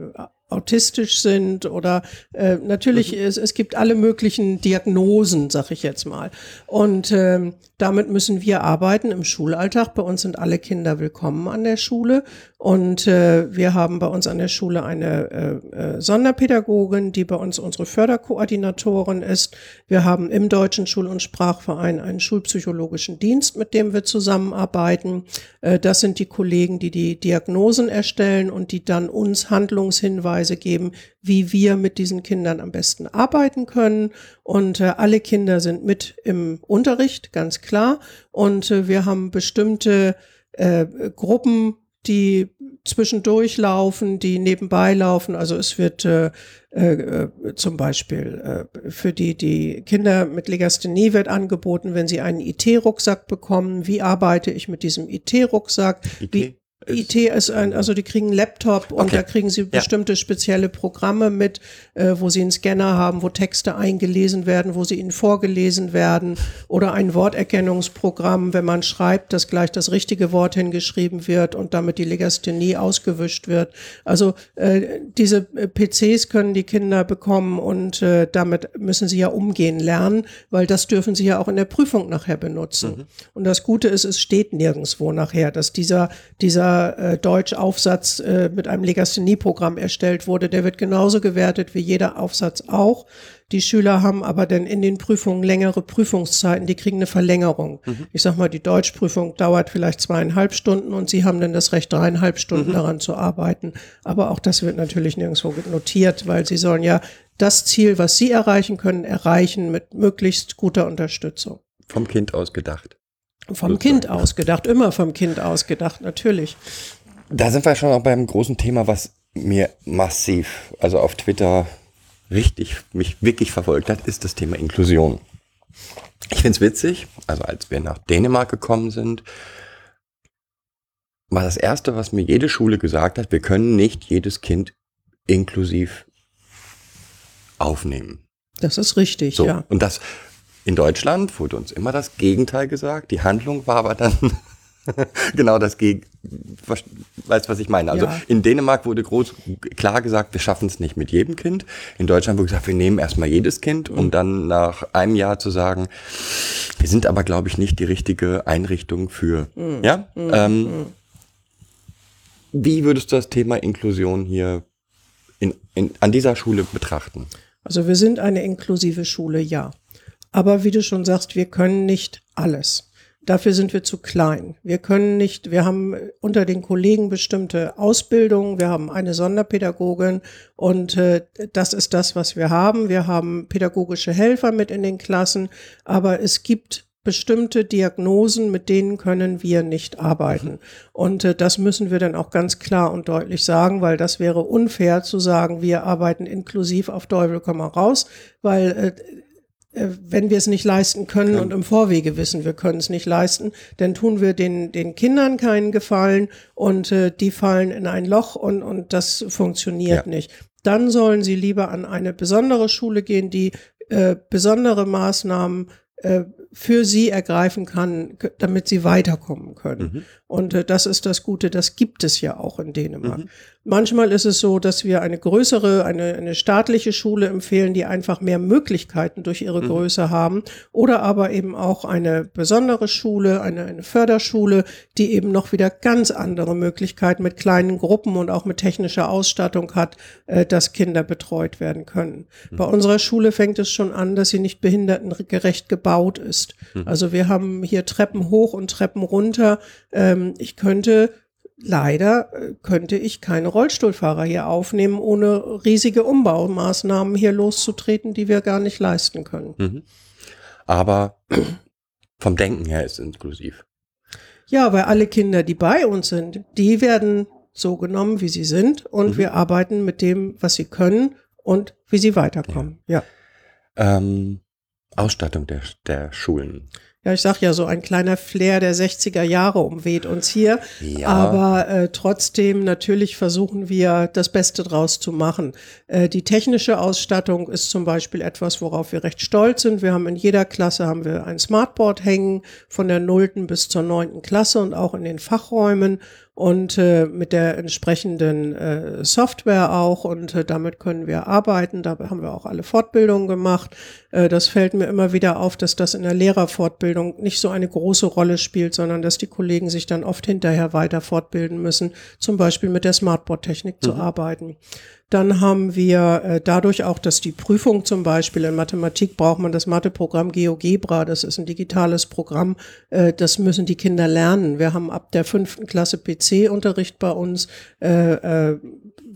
Speaker 1: autistisch sind oder äh, natürlich,
Speaker 2: Mhm.
Speaker 1: es, es gibt alle möglichen Diagnosen, sag ich jetzt mal. Und ähm, damit müssen wir arbeiten im Schulalltag. Bei uns sind alle Kinder willkommen an der Schule. Und äh, wir haben bei uns an der Schule eine äh, äh, Sonderpädagogin, die bei uns unsere Förderkoordinatorin ist. Wir haben im Deutschen Schul- und Sprachverein einen schulpsychologischen Dienst, mit dem wir zusammenarbeiten. Äh, das sind die Kollegen, die die Diagnosen erstellen und die dann uns Handlungshinweise geben, wie wir mit diesen Kindern am besten arbeiten können. Und äh, alle Kinder sind mit im Unterricht, ganz klar. Und äh, wir haben bestimmte äh, Gruppen, die zwischendurch laufen, die nebenbei laufen. Also es wird äh, äh, zum Beispiel äh, für die, die Kinder mit Legasthenie wird angeboten, wenn sie einen IT-Rucksack bekommen, wie arbeite ich mit diesem IT-Rucksack?
Speaker 2: IT
Speaker 1: IT ist ein, also die kriegen einen Laptop und
Speaker 2: Okay.
Speaker 1: da kriegen sie bestimmte spezielle Programme mit, äh, wo sie einen Scanner haben, wo Texte eingelesen werden, wo sie ihnen vorgelesen werden oder ein Worterkennungsprogramm, wenn man schreibt, dass gleich das richtige Wort hingeschrieben wird und damit die Legasthenie ausgewischt wird. Also äh, diese äh, PCs können die Kinder bekommen und äh, damit müssen sie ja umgehen lernen, weil das dürfen sie ja auch in der Prüfung nachher benutzen. Und das Gute ist, es steht nirgendwo nachher, dass dieser, dieser äh, Deutschaufsatz äh, mit einem Legasthenie-Programm erstellt wurde. Der wird genauso gewertet wie jeder Aufsatz auch. Die Schüler haben aber dann in den Prüfungen längere Prüfungszeiten, die kriegen eine Verlängerung. Ich sag mal, die Deutschprüfung dauert vielleicht zweieinhalb Stunden und sie haben dann das Recht, dreieinhalb Stunden daran zu arbeiten. Aber auch das wird natürlich nirgendwo notiert, weil sie sollen ja das Ziel, was sie erreichen können, erreichen mit möglichst guter Unterstützung.
Speaker 2: Vom Kind aus gedacht.
Speaker 1: Vom
Speaker 2: Sozusagen.
Speaker 1: Kind ausgedacht, immer vom Kind ausgedacht, natürlich.
Speaker 2: Da sind wir schon auch beim großen Thema, was mir massiv, also auf Twitter richtig, mich wirklich verfolgt hat, ist das Thema Inklusion. Ich find's witzig, also als wir nach Dänemark gekommen sind, war das erste, was mir jede Schule gesagt hat, wir können nicht jedes Kind inklusiv aufnehmen.
Speaker 1: Das ist richtig,
Speaker 2: So.
Speaker 1: ja.
Speaker 2: Und das in Deutschland wurde uns immer das Gegenteil gesagt. Die Handlung war aber dann genau das Gegenteil. Weißt du, was ich meine? Also
Speaker 1: Ja.
Speaker 2: in Dänemark wurde groß klar gesagt, wir schaffen es nicht mit jedem Kind. In Deutschland wurde gesagt, wir nehmen erstmal jedes Kind,
Speaker 1: Mhm.
Speaker 2: um dann nach einem Jahr zu sagen, wir sind aber, glaube ich, nicht die richtige Einrichtung für.
Speaker 1: Mhm.
Speaker 2: Ja? Ähm, wie würdest du das Thema Inklusion hier in, in, an dieser Schule betrachten?
Speaker 1: Also wir sind eine inklusive Schule, ja. Aber wie du schon sagst, wir können nicht alles. Dafür sind wir zu klein. Wir können nicht, wir haben unter den Kollegen bestimmte Ausbildungen, wir haben eine Sonderpädagogin und äh, das ist das, was wir haben. Wir haben pädagogische Helfer mit in den Klassen, aber es gibt bestimmte Diagnosen, mit denen können wir nicht arbeiten. Und äh, das müssen wir dann auch ganz klar und deutlich sagen, weil das wäre unfair zu sagen, wir arbeiten inklusiv auf Teufel komm raus, weil äh, wenn wir es nicht leisten können und im Vorwege wissen, wir können es nicht leisten, dann tun wir den, den Kindern keinen Gefallen und äh, die fallen in ein Loch und, und das funktioniert
Speaker 2: Ja.
Speaker 1: nicht. Dann sollen sie lieber an eine besondere Schule gehen, die äh, besondere Maßnahmen äh, für sie ergreifen kann, damit sie weiterkommen können. Und äh, das ist das Gute, das gibt es ja auch in Dänemark. Manchmal ist es so, dass wir eine größere, eine, eine staatliche Schule empfehlen, die einfach mehr Möglichkeiten durch ihre Größe haben. Oder aber eben auch eine besondere Schule, eine, eine Förderschule, die eben noch wieder ganz andere Möglichkeiten mit kleinen Gruppen und auch mit technischer Ausstattung hat, äh, dass Kinder betreut werden können. Bei unserer Schule fängt es schon an, dass sie nicht behindertengerecht gebaut ist. Also wir haben hier Treppen hoch und Treppen runter. Ähm, ich könnte leider äh, könnte ich keine Rollstuhlfahrer hier aufnehmen, ohne riesige Umbaumaßnahmen hier loszutreten, die wir gar nicht leisten können.
Speaker 2: Aber vom Denken her ist es inklusiv.
Speaker 1: Ja, weil alle Kinder, die bei uns sind, die werden so genommen, wie sie sind und wir arbeiten mit dem, was sie können und wie sie weiterkommen. Ja.
Speaker 2: Ähm, Ausstattung der, der Schulen.
Speaker 1: ja, ich sag ja, so ein kleiner Flair der 60er Jahre umweht uns hier.
Speaker 2: Ja.
Speaker 1: Aber äh, trotzdem, natürlich versuchen wir, das Beste draus zu machen. Äh, die technische Ausstattung ist zum Beispiel etwas, worauf wir recht stolz sind. Wir haben in jeder Klasse haben wir ein Smartboard hängen, von der nullten bis zur neunten Klasse und auch in den Fachräumen und äh, mit der entsprechenden äh, Software auch und äh, damit können wir arbeiten. Da haben wir auch alle Fortbildungen gemacht. Äh, das fällt mir immer wieder auf, dass das in der Lehrerfortbildung nicht so eine große Rolle spielt, sondern dass die Kollegen sich dann oft hinterher weiter fortbilden müssen, zum Beispiel mit der Smartboard-Technik mhm. zu arbeiten. Dann haben wir äh, dadurch auch, dass die Prüfung zum Beispiel in Mathematik braucht man das Matheprogramm GeoGebra. Das ist ein digitales Programm. Äh, das müssen die Kinder lernen. Wir haben ab der fünften Klasse PC-Unterricht bei uns, äh, äh,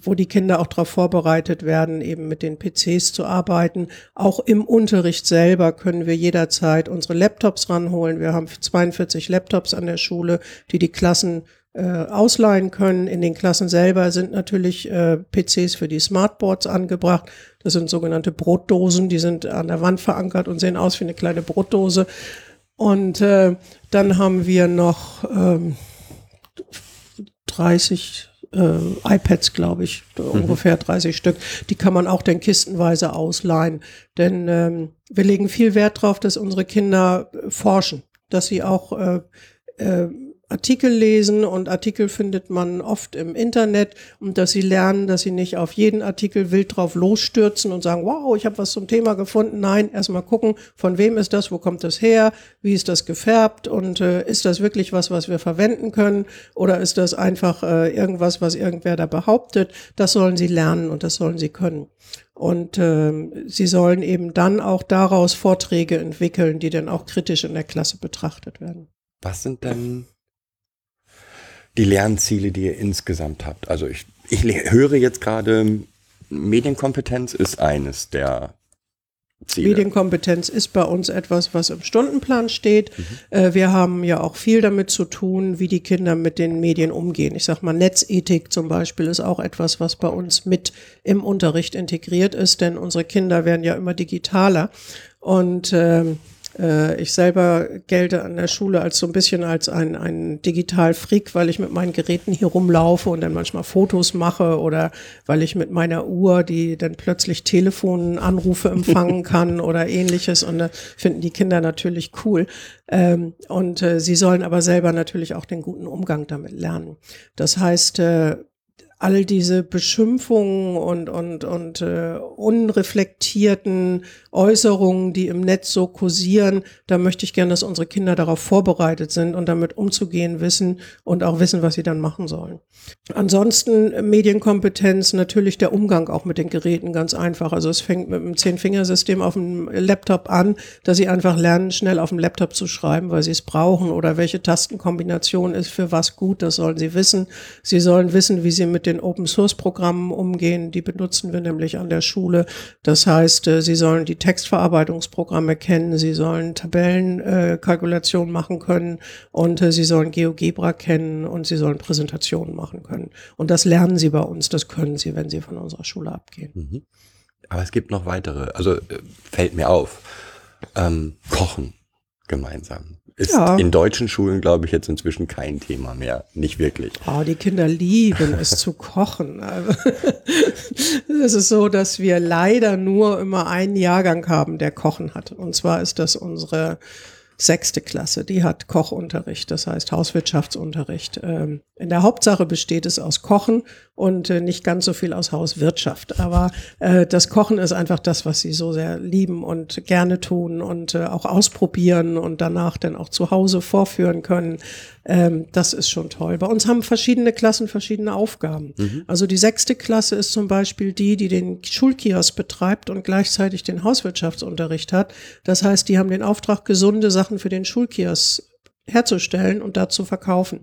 Speaker 1: wo die Kinder auch darauf vorbereitet werden, eben mit den PCs zu arbeiten. Auch im Unterricht selber können wir jederzeit unsere Laptops ranholen. Wir haben 42 Laptops an der Schule, die die Klassen äh, ausleihen können. In den Klassen selber sind natürlich äh, PCs für die Smartboards angebracht. Das sind sogenannte Brotdosen, die sind an der Wand verankert und sehen aus wie eine kleine Brotdose. Und äh, dann haben wir noch ähm, 30 äh, iPads, glaube ich, mhm. ungefähr 30 Stück. Die kann man auch dann kistenweise ausleihen. Denn ähm, wir legen viel Wert darauf, dass unsere Kinder forschen, dass sie auch äh, äh, Artikel lesen und Artikel findet man oft im Internet und dass sie lernen, dass sie nicht auf jeden Artikel wild drauf losstürzen und sagen, wow, ich habe was zum Thema gefunden. Nein, erstmal gucken, von wem ist das, wo kommt das her, wie ist das gefärbt und äh, ist das wirklich was, was wir verwenden können oder ist das einfach äh, irgendwas, was irgendwer da behauptet. Das sollen sie lernen und das sollen sie können. Und äh, sie sollen eben dann auch daraus Vorträge entwickeln, die dann auch kritisch in der Klasse betrachtet werden.
Speaker 2: Was sind denn die Lernziele, die ihr insgesamt habt? Also ich, ich höre jetzt gerade, Medienkompetenz ist eines der Ziele.
Speaker 1: Medienkompetenz ist bei uns etwas, was im Stundenplan steht. Mhm. Äh, wir haben ja auch viel damit zu tun, wie die Kinder mit den Medien umgehen. Ich sag mal, Netzethik zum Beispiel ist auch etwas, was bei uns mit im Unterricht integriert ist, denn unsere Kinder werden ja immer digitaler. Und ähm, äh, ich selber gelte an der Schule als so ein bisschen als ein, ein Digital-Freak, weil ich mit meinen Geräten hier rumlaufe und dann manchmal Fotos mache oder weil ich mit meiner Uhr, die dann plötzlich Telefonanrufe empfangen kann oder ähnliches und da finden die Kinder natürlich cool. Ähm, und äh, sie sollen aber selber natürlich auch den guten Umgang damit lernen. Das heißt, äh, all diese Beschimpfungen und, und, und äh, unreflektierten Äußerungen, die im Netz so kursieren, da möchte ich gerne, dass unsere Kinder darauf vorbereitet sind und damit umzugehen wissen und auch wissen, was sie dann machen sollen. Ansonsten Medienkompetenz, natürlich der Umgang auch mit den Geräten ganz einfach. Also es fängt mit dem Zehn-Fingersystem auf dem Laptop an, dass sie einfach lernen, schnell auf dem Laptop zu schreiben, weil sie es brauchen oder welche Tastenkombination ist für was gut, das sollen sie wissen. Sie sollen wissen, wie sie mit den Open-Source-Programmen umgehen. Die benutzen wir nämlich an der Schule. Das heißt, äh, sie sollen die Textverarbeitungsprogramme kennen, sie sollen Tabellenkalkulationen äh, machen können und äh, sie sollen GeoGebra kennen und sie sollen Präsentationen machen können. Und das lernen sie bei uns, das können sie, wenn sie von unserer Schule abgehen. Mhm.
Speaker 2: Aber es gibt noch weitere, also äh, fällt mir auf. Ähm, Kochen gemeinsam. Ist ja. in deutschen Schulen, glaube ich, jetzt inzwischen kein Thema mehr. Nicht wirklich.
Speaker 1: Oh, die Kinder lieben es zu kochen. Also, es ist so, dass wir leider nur immer einen Jahrgang haben, der Kochen hat. Und zwar ist das unsere sechste Klasse, die hat Kochunterricht, das heißt Hauswirtschaftsunterricht. Ähm, in der Hauptsache besteht es aus Kochen und äh, nicht ganz so viel aus Hauswirtschaft. Aber äh, das Kochen ist einfach das, was sie so sehr lieben und gerne tun und äh, auch ausprobieren und danach dann auch zu Hause vorführen können. Ähm, das ist schon toll. Bei uns haben verschiedene Klassen verschiedene Aufgaben. Mhm. Also die sechste Klasse ist zum Beispiel die, die den Schulkiosk betreibt und gleichzeitig den Hauswirtschaftsunterricht hat. Das heißt, die haben den Auftrag, gesunde Sachen für den Schulkiosk herzustellen und da zu verkaufen.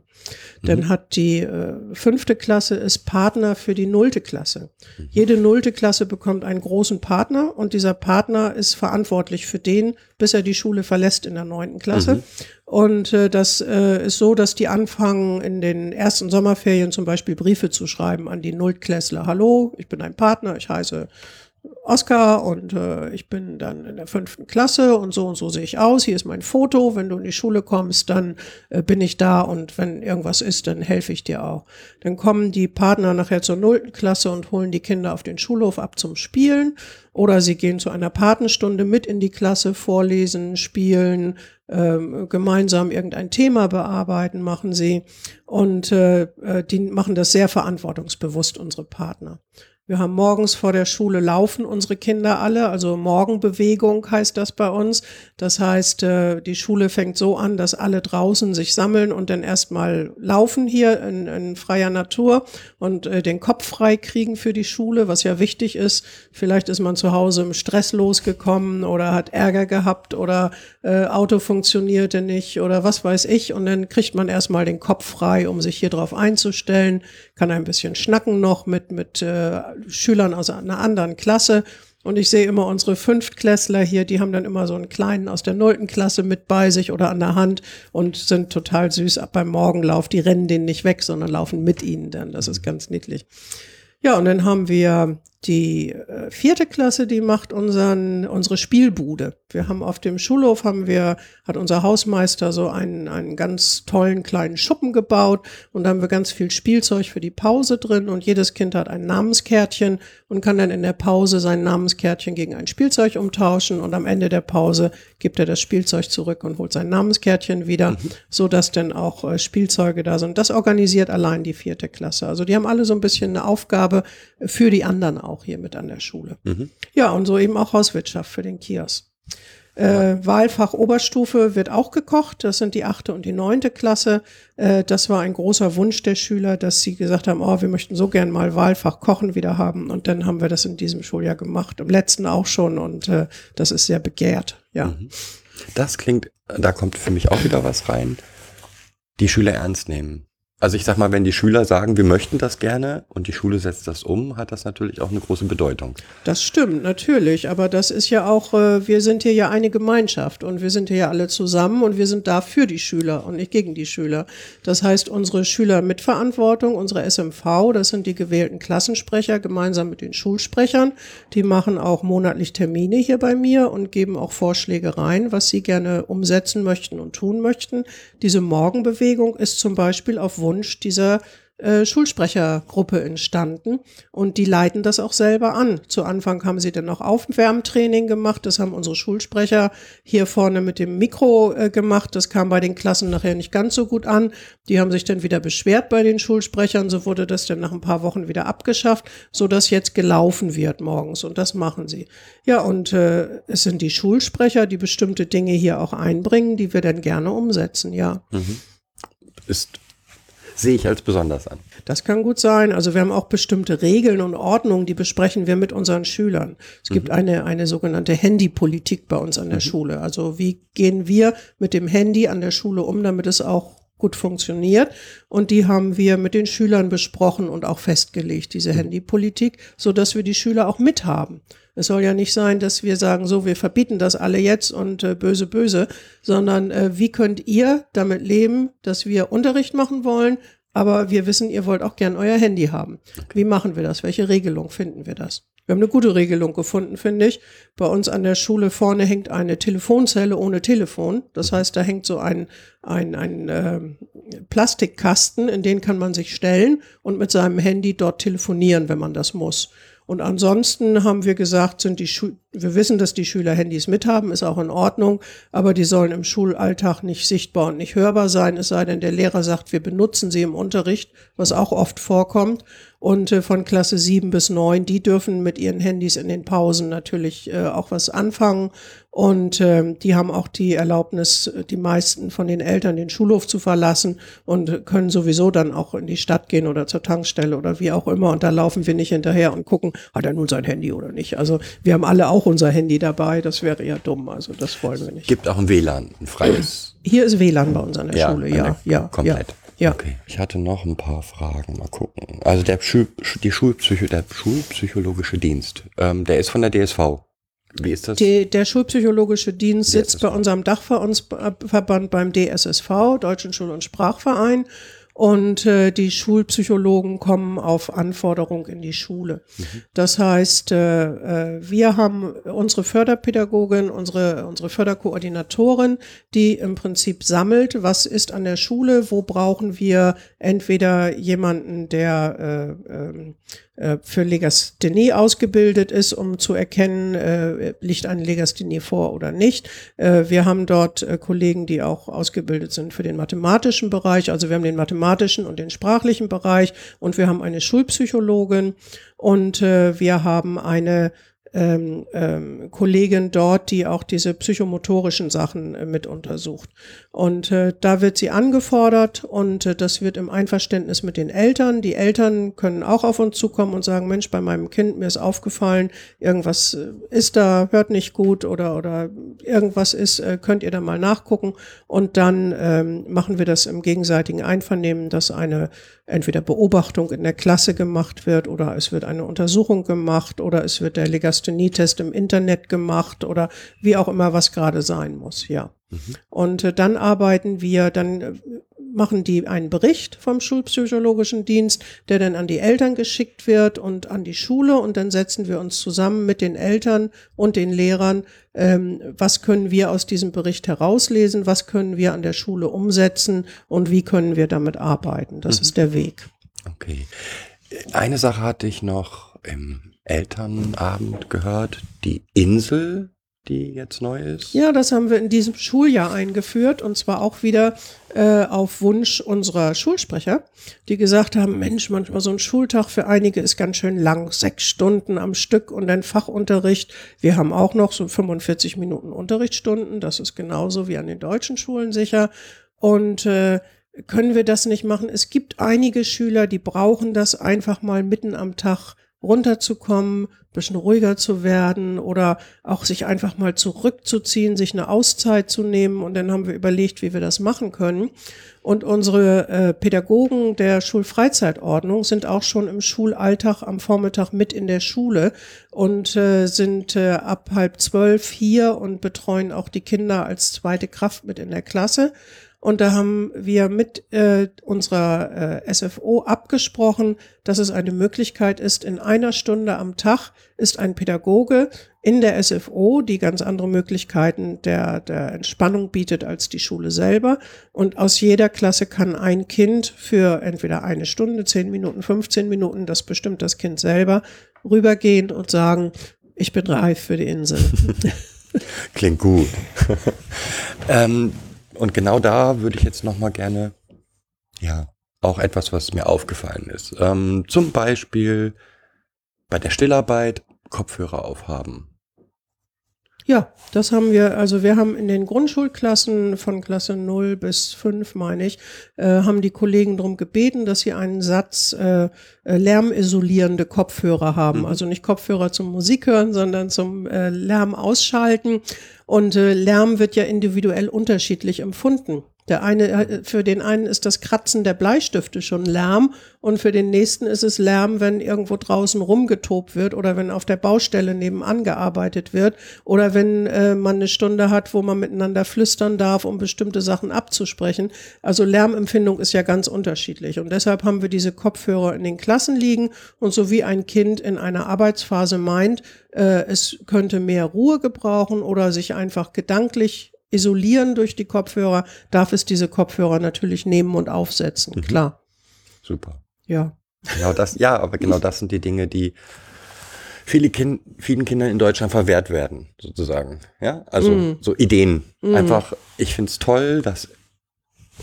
Speaker 1: Mhm. Dann hat die äh, fünfte Klasse ist Partner für die nullte Klasse. Mhm. Jede nullte Klasse bekommt einen großen Partner und dieser Partner ist verantwortlich für den, bis er die Schule verlässt in der neunten Klasse. Mhm. Und äh, das äh, ist so, dass die anfangen, in den ersten Sommerferien zum Beispiel Briefe zu schreiben an die Nulltklässler. Hallo, ich bin ein Partner, ich heiße Oskar und äh, ich bin dann in der fünften Klasse und so und so sehe ich aus. Hier ist mein Foto. Wenn du in die Schule kommst, dann äh, bin ich da und wenn irgendwas ist, dann helfe ich dir auch. Dann kommen die Partner nachher zur nullten Klasse und holen die Kinder auf den Schulhof ab zum Spielen oder sie gehen zu einer Patenstunde mit in die Klasse, vorlesen, spielen, ähm, gemeinsam irgendein Thema bearbeiten, machen sie und äh, äh die machen das sehr verantwortungsbewusst, unsere Partner. Wir haben morgens vor der Schule laufen unsere Kinder alle, also Morgenbewegung heißt das bei uns. Das heißt, äh, die Schule fängt so an, dass alle draußen sich sammeln und dann erstmal laufen hier in, in freier Natur und äh, den Kopf frei kriegen für die Schule, was ja wichtig ist. Vielleicht ist man zu Hause im Stress losgekommen oder hat Ärger gehabt oder äh, Auto funktionierte nicht oder was weiß ich. Und dann kriegt man erstmal den Kopf frei, um sich hier drauf einzustellen, kann ein bisschen schnacken noch mit, mit äh, Schülern aus einer anderen Klasse. Und ich sehe immer unsere Fünftklässler hier, die haben dann immer so einen kleinen aus der nullten Klasse mit bei sich oder an der Hand und sind total süß ab beim Morgenlauf. Die rennen den nicht weg, sondern laufen mit ihnen dann. Das ist ganz niedlich. Ja, und dann haben wir die äh, vierte Klasse, die macht unseren, unsere Spielbude. Wir haben auf dem Schulhof haben wir, hat unser Hausmeister so einen, einen ganz tollen kleinen Schuppen gebaut und da haben wir ganz viel Spielzeug für die Pause drin und jedes Kind hat ein Namenskärtchen und kann dann in der Pause sein Namenskärtchen gegen ein Spielzeug umtauschen und am Ende der Pause gibt er das Spielzeug zurück und holt sein Namenskärtchen wieder, mhm. so dass dann auch äh, Spielzeuge da sind. Das organisiert allein die vierte Klasse. Also die haben alle so ein bisschen eine Aufgabe für die anderen auch hier mit an der Schule. Mhm. Ja, und so eben auch Hauswirtschaft für den Kiosk. Äh, Wahlfach Oberstufe wird auch gekocht. Das sind die achte und die neunte Klasse. Äh, das war ein großer Wunsch der Schüler, dass sie gesagt haben, oh, wir möchten so gern mal Wahlfach Kochen wieder haben. Und dann haben wir das in diesem Schuljahr gemacht. Im letzten auch schon. Und äh, das ist sehr begehrt. Ja. Mhm.
Speaker 2: Das klingt, da kommt für mich auch wieder was rein. Die Schüler ernst nehmen. Also ich sag mal, wenn die Schüler sagen, wir möchten das gerne und die Schule setzt das um, hat das natürlich auch eine große Bedeutung.
Speaker 1: Das stimmt, natürlich. Aber das ist ja auch, äh, wir sind hier ja eine Gemeinschaft und wir sind hier ja alle zusammen und wir sind da für die Schüler und nicht gegen die Schüler. Das heißt, unsere Schüler mit Verantwortung, unsere SMV, das sind die gewählten Klassensprecher gemeinsam mit den Schulsprechern. Die machen auch monatlich Termine hier bei mir und geben auch Vorschläge rein, was sie gerne umsetzen möchten und tun möchten. Diese Morgenbewegung ist zum Beispiel auf Wunsch dieser äh, Schulsprechergruppe entstanden und die leiten das auch selber an. Zu Anfang haben sie dann noch Aufwärmtraining gemacht, das haben unsere Schulsprecher hier vorne mit dem Mikro äh, gemacht, das kam bei den Klassen nachher nicht ganz so gut an. Die haben sich dann wieder beschwert bei den Schulsprechern, so wurde das dann nach ein paar Wochen wieder abgeschafft, so dass jetzt gelaufen wird morgens und das machen sie. Ja, und äh, es sind die Schulsprecher, die bestimmte Dinge hier auch einbringen, die wir dann gerne umsetzen, ja. Mhm.
Speaker 2: Ist sehe ich als besonders an.
Speaker 1: Das kann gut sein. Also wir haben auch bestimmte Regeln und Ordnungen, die besprechen wir mit unseren Schülern. Es gibt mhm. eine, eine sogenannte Handypolitik bei uns an der mhm. Schule. Also wie gehen wir mit dem Handy an der Schule um, damit es auch gut funktioniert. Und die haben wir mit den Schülern besprochen und auch festgelegt, diese mhm. Handypolitik, so dass wir die Schüler auch mithaben. Es soll ja nicht sein, dass wir sagen, so, wir verbieten das alle jetzt und äh, böse, böse, sondern äh, wie könnt ihr damit leben, dass wir Unterricht machen wollen, aber wir wissen, ihr wollt auch gern euer Handy haben. Wie machen wir das? Welche Regelung finden wir das? Wir haben eine gute Regelung gefunden, finde ich. Bei uns an der Schule vorne hängt eine Telefonzelle ohne Telefon. Das heißt, da hängt so ein, ein, ein äh, Plastikkasten, in den kann man sich stellen und mit seinem Handy dort telefonieren, wenn man das muss. Und ansonsten haben wir gesagt, sind die Schu wir wissen, dass die Schüler Handys mithaben, ist auch in Ordnung, aber die sollen im Schulalltag nicht sichtbar und nicht hörbar sein, es sei denn, der Lehrer sagt, wir benutzen sie im Unterricht, was auch oft vorkommt. Und äh, von Klasse sieben bis neun, die dürfen mit ihren Handys in den Pausen natürlich äh, auch was anfangen. Und äh, die haben auch die Erlaubnis, die meisten von den Eltern den Schulhof zu verlassen und können sowieso dann auch in die Stadt gehen oder zur Tankstelle oder wie auch immer. Und da laufen wir nicht hinterher und gucken, hat er nun sein Handy oder nicht. Also wir haben alle auch unser Handy dabei. Das wäre ja dumm. Also das wollen wir nicht.
Speaker 2: Gibt auch ein WLAN, ein freies.
Speaker 1: Hier ist WLAN bei uns an der ja, Schule, ja, ja.
Speaker 2: Komplett. Ja. Ja. Okay. Ich hatte noch ein paar Fragen. Mal gucken. Also der, Schul die Schulpsycho der Schulpsychologische Dienst, ähm, der ist von der DSV. Wie ist das?
Speaker 1: Die, der Schulpsychologische Dienst sitzt bei unserem Dachverband beim DSSV, Deutschen Schul- und Sprachverein. und äh, die Schulpsychologen kommen auf Anforderung in die Schule. Das heißt, äh, äh, wir haben unsere Förderpädagogin, unsere, unsere Förderkoordinatorin, die im Prinzip sammelt, was ist an der Schule, wo brauchen wir entweder jemanden, der äh, ähm, äh, für Legasthenie ausgebildet ist, um zu erkennen, äh, liegt eine Legasthenie vor oder nicht. Äh, wir haben dort äh, Kollegen, die auch ausgebildet sind für den mathematischen Bereich. Also wir haben den mathematischen und den sprachlichen Bereich und wir haben eine Schulpsychologin und äh, wir haben eine ähm, ähm, Kollegin dort, die auch diese psychomotorischen Sachen äh, mit untersucht. Und äh, da wird sie angefordert und äh, das wird im Einverständnis mit den Eltern. Die Eltern können auch auf uns zukommen und sagen, Mensch, bei meinem Kind, mir ist aufgefallen, irgendwas äh, ist da, hört nicht gut oder, oder irgendwas ist, äh, könnt ihr da mal nachgucken. Und dann ähm, machen wir das im gegenseitigen Einvernehmen, dass eine entweder Beobachtung in der Klasse gemacht wird oder es wird eine Untersuchung gemacht oder es wird der Legasthenie-Test im Internet gemacht oder wie auch immer was gerade sein muss, ja. Und äh, dann arbeiten wir, dann äh, machen die einen Bericht vom Schulpsychologischen Dienst, der dann an die Eltern geschickt wird und an die Schule und dann setzen wir uns zusammen mit den Eltern und den Lehrern, ähm, was können wir aus diesem Bericht herauslesen, was können wir an der Schule umsetzen und wie können wir damit arbeiten. Das ist der Weg.
Speaker 2: Okay. Eine Sache hatte ich noch im Elternabend gehört, die Insel, die jetzt neu ist.
Speaker 1: Ja, das haben wir in diesem Schuljahr eingeführt und zwar auch wieder äh, auf Wunsch unserer Schulsprecher, die gesagt haben, Mensch, manchmal so ein Schultag für einige ist ganz schön lang, sechs Stunden am Stück und ein Fachunterricht. Wir haben auch noch so 45 Minuten Unterrichtsstunden, das ist genauso wie an den deutschen Schulen sicher. Und äh, können wir das nicht machen? Es gibt einige Schüler, die brauchen das einfach mal mitten am Tag runterzukommen, bisschen ruhiger zu werden oder auch sich einfach mal zurückzuziehen, sich eine Auszeit zu nehmen. Und dann haben wir überlegt, wie wir das machen können. Und unsere äh, Pädagogen der Schulfreizeitordnung sind auch schon im Schulalltag am Vormittag mit in der Schule und äh, sind äh, ab halb zwölf hier und betreuen auch die Kinder als zweite Kraft mit in der Klasse. Und da haben wir mit äh, unserer äh, SFO abgesprochen, dass es eine Möglichkeit ist, in einer Stunde am Tag ist ein Pädagoge in der SFO, die ganz andere Möglichkeiten der, der Entspannung bietet als die Schule selber. Und aus jeder Klasse kann ein Kind für entweder eine Stunde, zehn Minuten, 15 Minuten, das bestimmt das Kind selber, rübergehen und sagen, ich bin reif für die Insel.
Speaker 2: Klingt gut. ähm, und genau da würde ich jetzt noch mal gerne, ja, auch etwas, was mir aufgefallen ist. Ähm, zum Beispiel bei der Stillarbeit Kopfhörer aufhaben.
Speaker 1: Ja, das haben wir, also wir haben in den Grundschulklassen von Klasse 0 bis 5, meine ich, äh, haben die Kollegen darum gebeten, dass sie einen Satz äh, äh, lärmisolierende Kopfhörer haben.
Speaker 2: Mhm.
Speaker 1: Also nicht Kopfhörer zum Musik hören, sondern zum äh, Lärm ausschalten. Und äh, Lärm wird ja individuell unterschiedlich empfunden. Der eine, äh, für den einen ist das Kratzen der Bleistifte schon Lärm und für den nächsten ist es Lärm, wenn irgendwo draußen rumgetobt wird oder wenn auf der Baustelle nebenan gearbeitet wird oder wenn äh, man eine Stunde hat, wo man miteinander flüstern darf, um bestimmte Sachen abzusprechen. Also Lärmempfindung ist ja ganz unterschiedlich und deshalb haben wir diese Kopfhörer in den Klassen liegen und so wie ein Kind in einer Arbeitsphase meint, äh, es könnte mehr Ruhe gebrauchen oder sich einfach gedanklich isolieren durch die Kopfhörer, darf es diese Kopfhörer natürlich nehmen und aufsetzen.
Speaker 2: Mhm.
Speaker 1: Klar,
Speaker 2: Super.
Speaker 1: ja.
Speaker 2: Genau das, ja, aber genau das sind die Dinge, die viele kind, vielen Kindern in Deutschland verwehrt werden, sozusagen. Ja, also
Speaker 1: Mm.
Speaker 2: so Ideen. Einfach, ich find's toll, dass,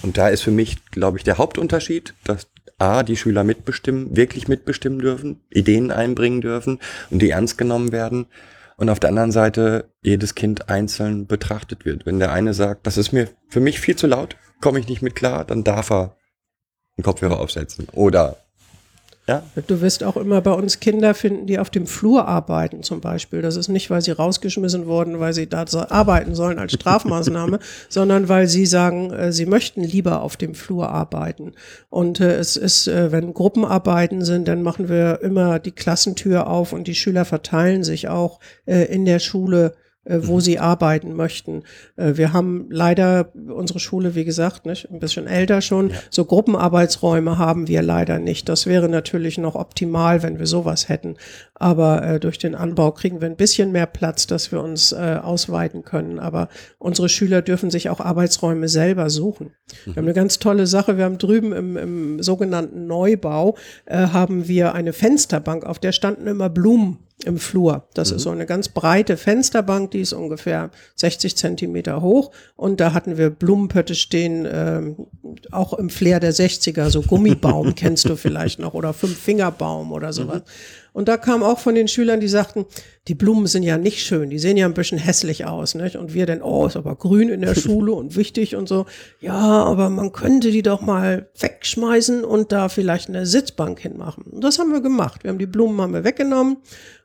Speaker 2: und da ist für mich, glaube ich, der Hauptunterschied, dass A, die Schüler mitbestimmen, wirklich mitbestimmen dürfen, Ideen einbringen dürfen und die ernst genommen werden. Und auf der anderen Seite jedes Kind einzeln betrachtet wird. Wenn der eine sagt, das ist mir für mich viel zu laut, komme ich nicht mit klar, dann darf er einen Kopfhörer aufsetzen. Oder ja,
Speaker 1: Du wirst auch immer bei uns Kinder finden, die auf dem Flur arbeiten zum Beispiel. Das ist nicht, weil sie rausgeschmissen wurden, weil sie da so arbeiten sollen als Strafmaßnahme, sondern weil sie sagen, äh, sie möchten lieber auf dem Flur arbeiten. Und äh, es ist, äh, wenn Gruppenarbeiten sind, dann machen wir immer die Klassentür auf und die Schüler verteilen sich auch äh, in der Schule äh, wo sie arbeiten möchten. Äh, wir haben leider unsere Schule, wie gesagt, nicht, ein bisschen älter schon.
Speaker 2: Ja.
Speaker 1: So Gruppenarbeitsräume haben wir leider nicht. Das wäre natürlich noch optimal, wenn wir sowas hätten. Aber äh, durch den Anbau kriegen wir ein bisschen mehr Platz, dass wir uns äh, ausweiten können. Aber unsere Schüler dürfen sich auch Arbeitsräume selber suchen. Wir haben eine ganz tolle Sache. Wir haben drüben im, im sogenannten Neubau äh, haben wir eine Fensterbank, auf der standen immer Blumen im Flur. Das ist so eine ganz breite Fensterbank, die ist ungefähr 60 Zentimeter hoch. Und da hatten wir Blumenpötte stehen, ähm, auch im Flair der 60er, so Gummibaum kennst du vielleicht noch oder Fünffingerbaum oder sowas. Und da kam auch von den Schülern, die sagten, die Blumen sind ja nicht schön, die sehen ja ein bisschen hässlich aus, nicht? Und wir dann, oh, ist aber grün in der Schule und wichtig und so. Ja, aber man könnte die doch mal wegschmeißen und da vielleicht eine Sitzbank hinmachen. Und das haben wir gemacht. Wir haben die Blumen haben wir weggenommen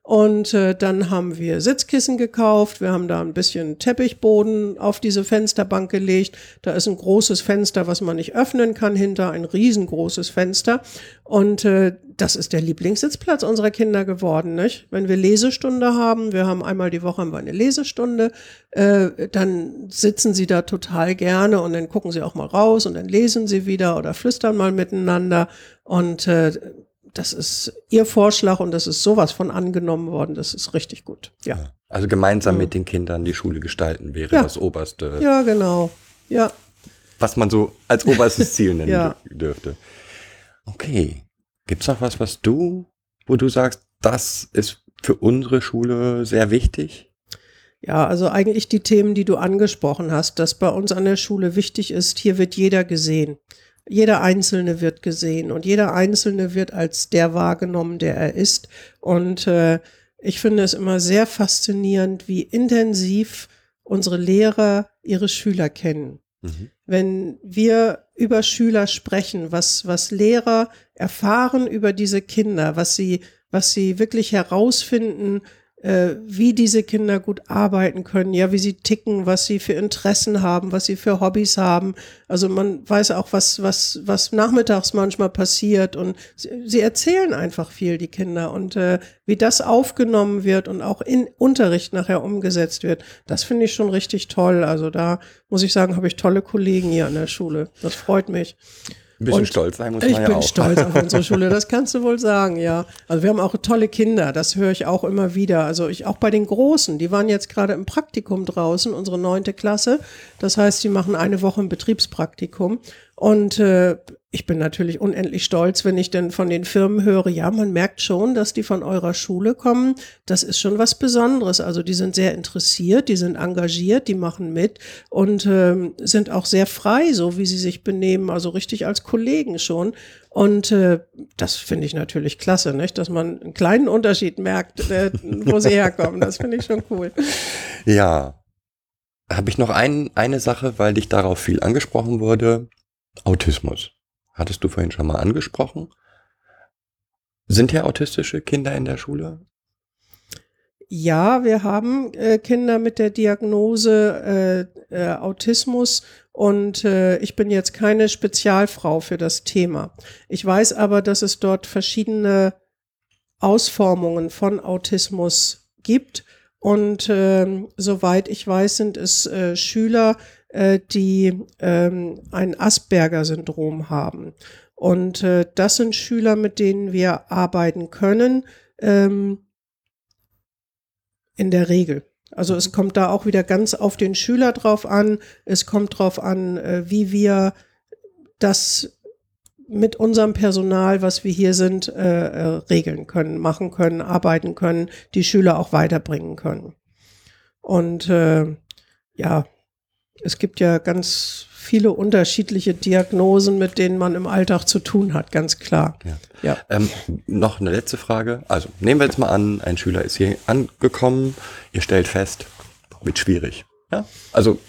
Speaker 1: und äh, dann haben wir Sitzkissen gekauft. Wir haben da ein bisschen Teppichboden auf diese Fensterbank gelegt. Da ist ein großes Fenster, was man nicht öffnen kann, hinter ein riesengroßes Fenster. Und äh, das ist der Lieblingssitzplatz unserer Kinder geworden. Nicht? Wenn wir Lesestunde haben, wir haben einmal die Woche haben wir eine Lesestunde, äh, dann sitzen sie da total gerne und dann gucken sie auch mal raus und dann lesen sie wieder oder flüstern mal miteinander. Und äh, das ist ihr Vorschlag und das ist sowas von angenommen worden. Das ist richtig gut. Ja,
Speaker 2: Also gemeinsam mit den Kindern die Schule gestalten wäre
Speaker 1: Ja.
Speaker 2: das oberste,
Speaker 1: ja genau. Ja,
Speaker 2: was man so als oberstes Ziel nennen
Speaker 1: Ja.
Speaker 2: dür- dürfte. Okay. Gibt's noch was, was du, wo du sagst, das ist für unsere Schule sehr wichtig?
Speaker 1: Ja, also eigentlich die Themen, die du angesprochen hast, dass bei uns an der Schule wichtig ist, hier wird jeder gesehen. Jeder Einzelne wird gesehen und jeder Einzelne wird als der wahrgenommen, der er ist. Und äh, ich finde es immer sehr faszinierend, wie intensiv unsere Lehrer ihre Schüler kennen.
Speaker 2: Mhm.
Speaker 1: Wenn wir über Schüler sprechen, was, was Lehrer erfahren über diese Kinder, was sie, was sie wirklich herausfinden, wie diese Kinder gut arbeiten können, ja, wie sie ticken, was sie für Interessen haben, was sie für Hobbys haben. Also man weiß auch, was, was, was nachmittags manchmal passiert und sie, sie erzählen einfach viel, die Kinder. Und äh, wie das aufgenommen wird und auch in Unterricht nachher umgesetzt wird, das finde ich schon richtig toll. Also da muss ich sagen, habe ich tolle Kollegen hier an der Schule. Das freut mich.
Speaker 2: Ein bisschen
Speaker 1: Und
Speaker 2: stolz sein muss
Speaker 1: Ich
Speaker 2: man ja
Speaker 1: bin
Speaker 2: auch.
Speaker 1: stolz auf unsere Schule, das kannst du wohl sagen, ja. Also wir haben auch tolle Kinder, das höre ich auch immer wieder. Also ich auch bei den Großen, die waren jetzt gerade im Praktikum draußen, unsere neunte Klasse. Das heißt, die machen eine Woche ein Betriebspraktikum. Und äh, ich bin natürlich unendlich stolz, wenn ich dann von den Firmen höre, ja, man merkt schon, dass die von eurer Schule kommen. Das ist schon was Besonderes. Also die sind sehr interessiert, die sind engagiert, die machen mit und ähm, sind auch sehr frei, so wie sie sich benehmen, also richtig als Kollegen schon. Und äh, das finde ich natürlich klasse, nicht? dass man einen kleinen Unterschied merkt, äh, wo sie herkommen. Das finde ich schon cool.
Speaker 2: Ja. Habe ich noch ein, eine Sache, weil dich darauf viel angesprochen wurde. Autismus. Hattest du vorhin schon mal angesprochen? Sind hier autistische Kinder in der Schule?
Speaker 1: Ja, wir haben äh, Kinder mit der Diagnose äh, äh, Autismus und äh, ich bin jetzt keine Spezialfrau für das Thema. Ich weiß aber, dass es dort verschiedene Ausformungen von Autismus gibt und ähm, soweit ich weiß, sind es äh, Schüler, äh, die ähm, ein Asperger-Syndrom haben. Und äh, das sind Schüler, mit denen wir arbeiten können. Ähm, in der Regel. Also es kommt da auch wieder ganz auf den Schüler drauf an. Es kommt drauf an, äh, wie wir das mit unserem Personal, was wir hier sind, regeln können, machen können, arbeiten können, die Schüler auch weiterbringen können. Und äh, ja, es gibt ja ganz viele unterschiedliche Diagnosen, mit denen man im Alltag zu tun hat, ganz klar.
Speaker 2: Ja.
Speaker 1: Ja.
Speaker 2: Ähm, noch eine letzte Frage. Also nehmen wir jetzt mal an, ein Schüler ist hier angekommen, ihr stellt fest, wird schwierig. Ja? Also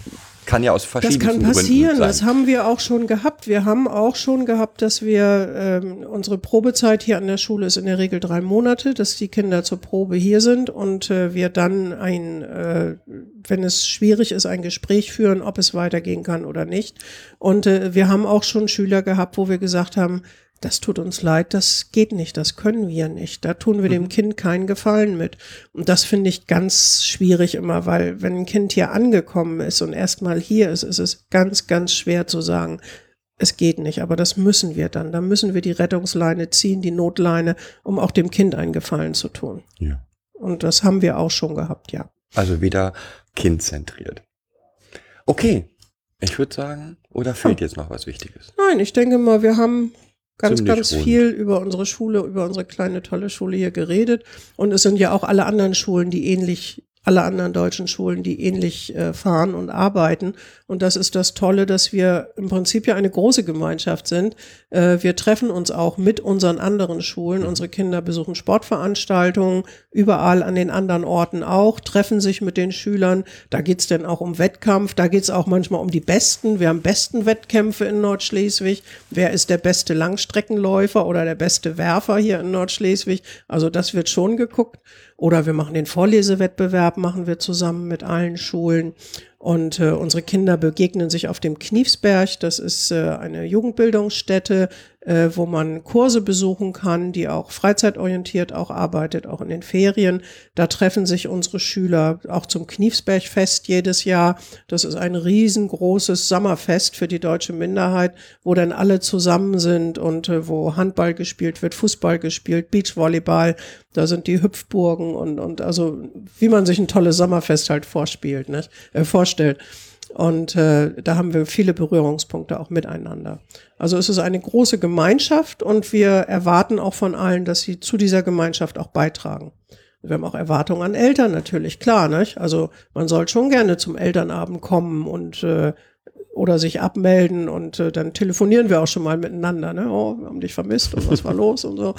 Speaker 2: kann ja aus
Speaker 1: Das
Speaker 2: verschiedenen
Speaker 1: kann passieren,
Speaker 2: Gründen
Speaker 1: das
Speaker 2: sein.
Speaker 1: haben wir auch schon gehabt. Wir haben auch schon gehabt, dass wir, ähm, unsere Probezeit hier an der Schule ist in der Regel drei Monate, dass die Kinder zur Probe hier sind und äh, wir dann ein, äh, wenn es schwierig ist, ein Gespräch führen, ob es weitergehen kann oder nicht. Und äh, wir haben auch schon Schüler gehabt, wo wir gesagt haben, das tut uns leid, das geht nicht, das können wir nicht. Da tun wir dem
Speaker 2: Mhm.
Speaker 1: Kind keinen Gefallen mit. Und das finde ich ganz schwierig immer, weil wenn ein Kind hier angekommen ist und erstmal hier ist, ist es ganz, ganz schwer zu sagen, es geht nicht, aber das müssen wir dann. Da müssen wir die Rettungsleine ziehen, die Notleine, um auch dem Kind einen Gefallen zu tun.
Speaker 2: Ja.
Speaker 1: Und das haben wir auch schon gehabt, ja.
Speaker 2: Also wieder kindzentriert. Okay, ich würde sagen, oder fehlt jetzt noch was Wichtiges?
Speaker 1: Nein, ich denke mal, wir haben ganz, ganz
Speaker 2: rund.
Speaker 1: viel über unsere Schule, über unsere kleine tolle Schule hier geredet. Und es sind ja auch alle anderen Schulen, die ähnlich, alle anderen deutschen Schulen, die ähnlich äh, fahren und arbeiten. Und das ist das Tolle, dass wir im Prinzip ja eine große Gemeinschaft sind. Äh, wir treffen uns auch mit unseren anderen Schulen. Unsere Kinder besuchen Sportveranstaltungen, überall an den anderen Orten auch, treffen sich mit den Schülern. Da geht's dann auch um Wettkampf, da geht's auch manchmal um die Besten. Wir haben besten Wettkämpfe in Nordschleswig. Wer ist der beste Langstreckenläufer oder der beste Werfer hier in Nordschleswig? Also das wird schon geguckt. Oder wir machen den Vorlesewettbewerb, machen wir zusammen mit allen Schulen. Und äh, unsere Kinder begegnen sich auf dem Kniefsberg. Das ist äh, eine Jugendbildungsstätte, äh, wo man Kurse besuchen kann, die auch freizeitorientiert auch arbeitet, auch in den Ferien. Da treffen sich unsere Schüler auch zum Kniefsbergfest jedes Jahr. Das ist ein riesengroßes Sommerfest für die deutsche Minderheit, wo dann alle zusammen sind und äh, wo Handball gespielt wird, Fußball gespielt, Beachvolleyball. Da sind die Hüpfburgen und, und also wie man sich ein tolles Sommerfest halt vorspielt, ne? äh, vorstellt. Und äh, da haben wir viele Berührungspunkte auch miteinander. Also es ist eine große Gemeinschaft und wir erwarten auch von allen, dass sie zu dieser Gemeinschaft auch beitragen. Wir haben auch Erwartungen an Eltern natürlich, klar, nicht? Also man soll schon gerne zum Elternabend kommen und äh, oder sich abmelden und äh, dann telefonieren wir auch schon mal miteinander, ne? Oh, wir haben dich vermisst und was war los und so.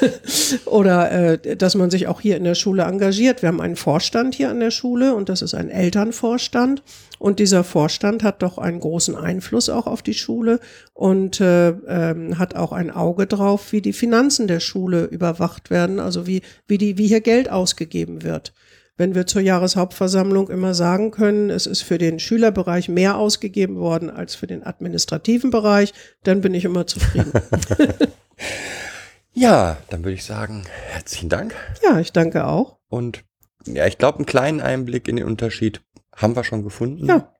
Speaker 1: oder äh, dass man sich auch hier in der Schule engagiert. Wir haben einen Vorstand hier an der Schule und das ist ein Elternvorstand. Und dieser Vorstand hat doch einen großen Einfluss auch auf die Schule und äh, ähm, hat auch ein Auge drauf, wie die Finanzen der Schule überwacht werden, also wie, wie, die, wie hier Geld ausgegeben wird. Wenn wir zur Jahreshauptversammlung immer sagen können, es ist für den Schülerbereich mehr ausgegeben worden als für den administrativen Bereich, dann bin ich immer zufrieden.
Speaker 2: Ja, dann würde ich sagen, herzlichen Dank.
Speaker 1: ja, ich danke auch.
Speaker 2: Und ja, ich glaube, einen kleinen Einblick in den Unterschied haben wir schon gefunden.
Speaker 1: Ja.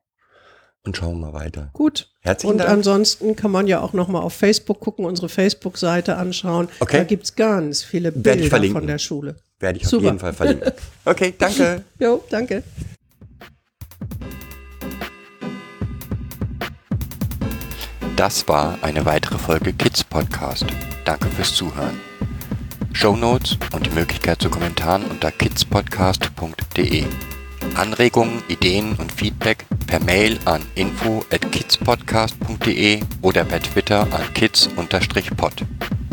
Speaker 2: Und schauen wir mal weiter.
Speaker 1: Gut.
Speaker 2: Herzlichen
Speaker 1: Und
Speaker 2: Dank.
Speaker 1: ansonsten kann man ja auch noch mal auf Facebook gucken, unsere Facebook-Seite anschauen.
Speaker 2: Okay.
Speaker 1: Da gibt's ganz viele Bilder von der Schule.
Speaker 2: Werde ich auf
Speaker 1: Super.
Speaker 2: jeden Fall verlinken. Okay, danke.
Speaker 1: Jo, danke.
Speaker 2: Das war eine weitere Folge Kids Podcast. Danke fürs Zuhören. Shownotes und die Möglichkeit zu Kommentaren unter kidspodcast.de. Anregungen, Ideen und Feedback per Mail an info at kidspodcast.de oder per Twitter an kids-pod.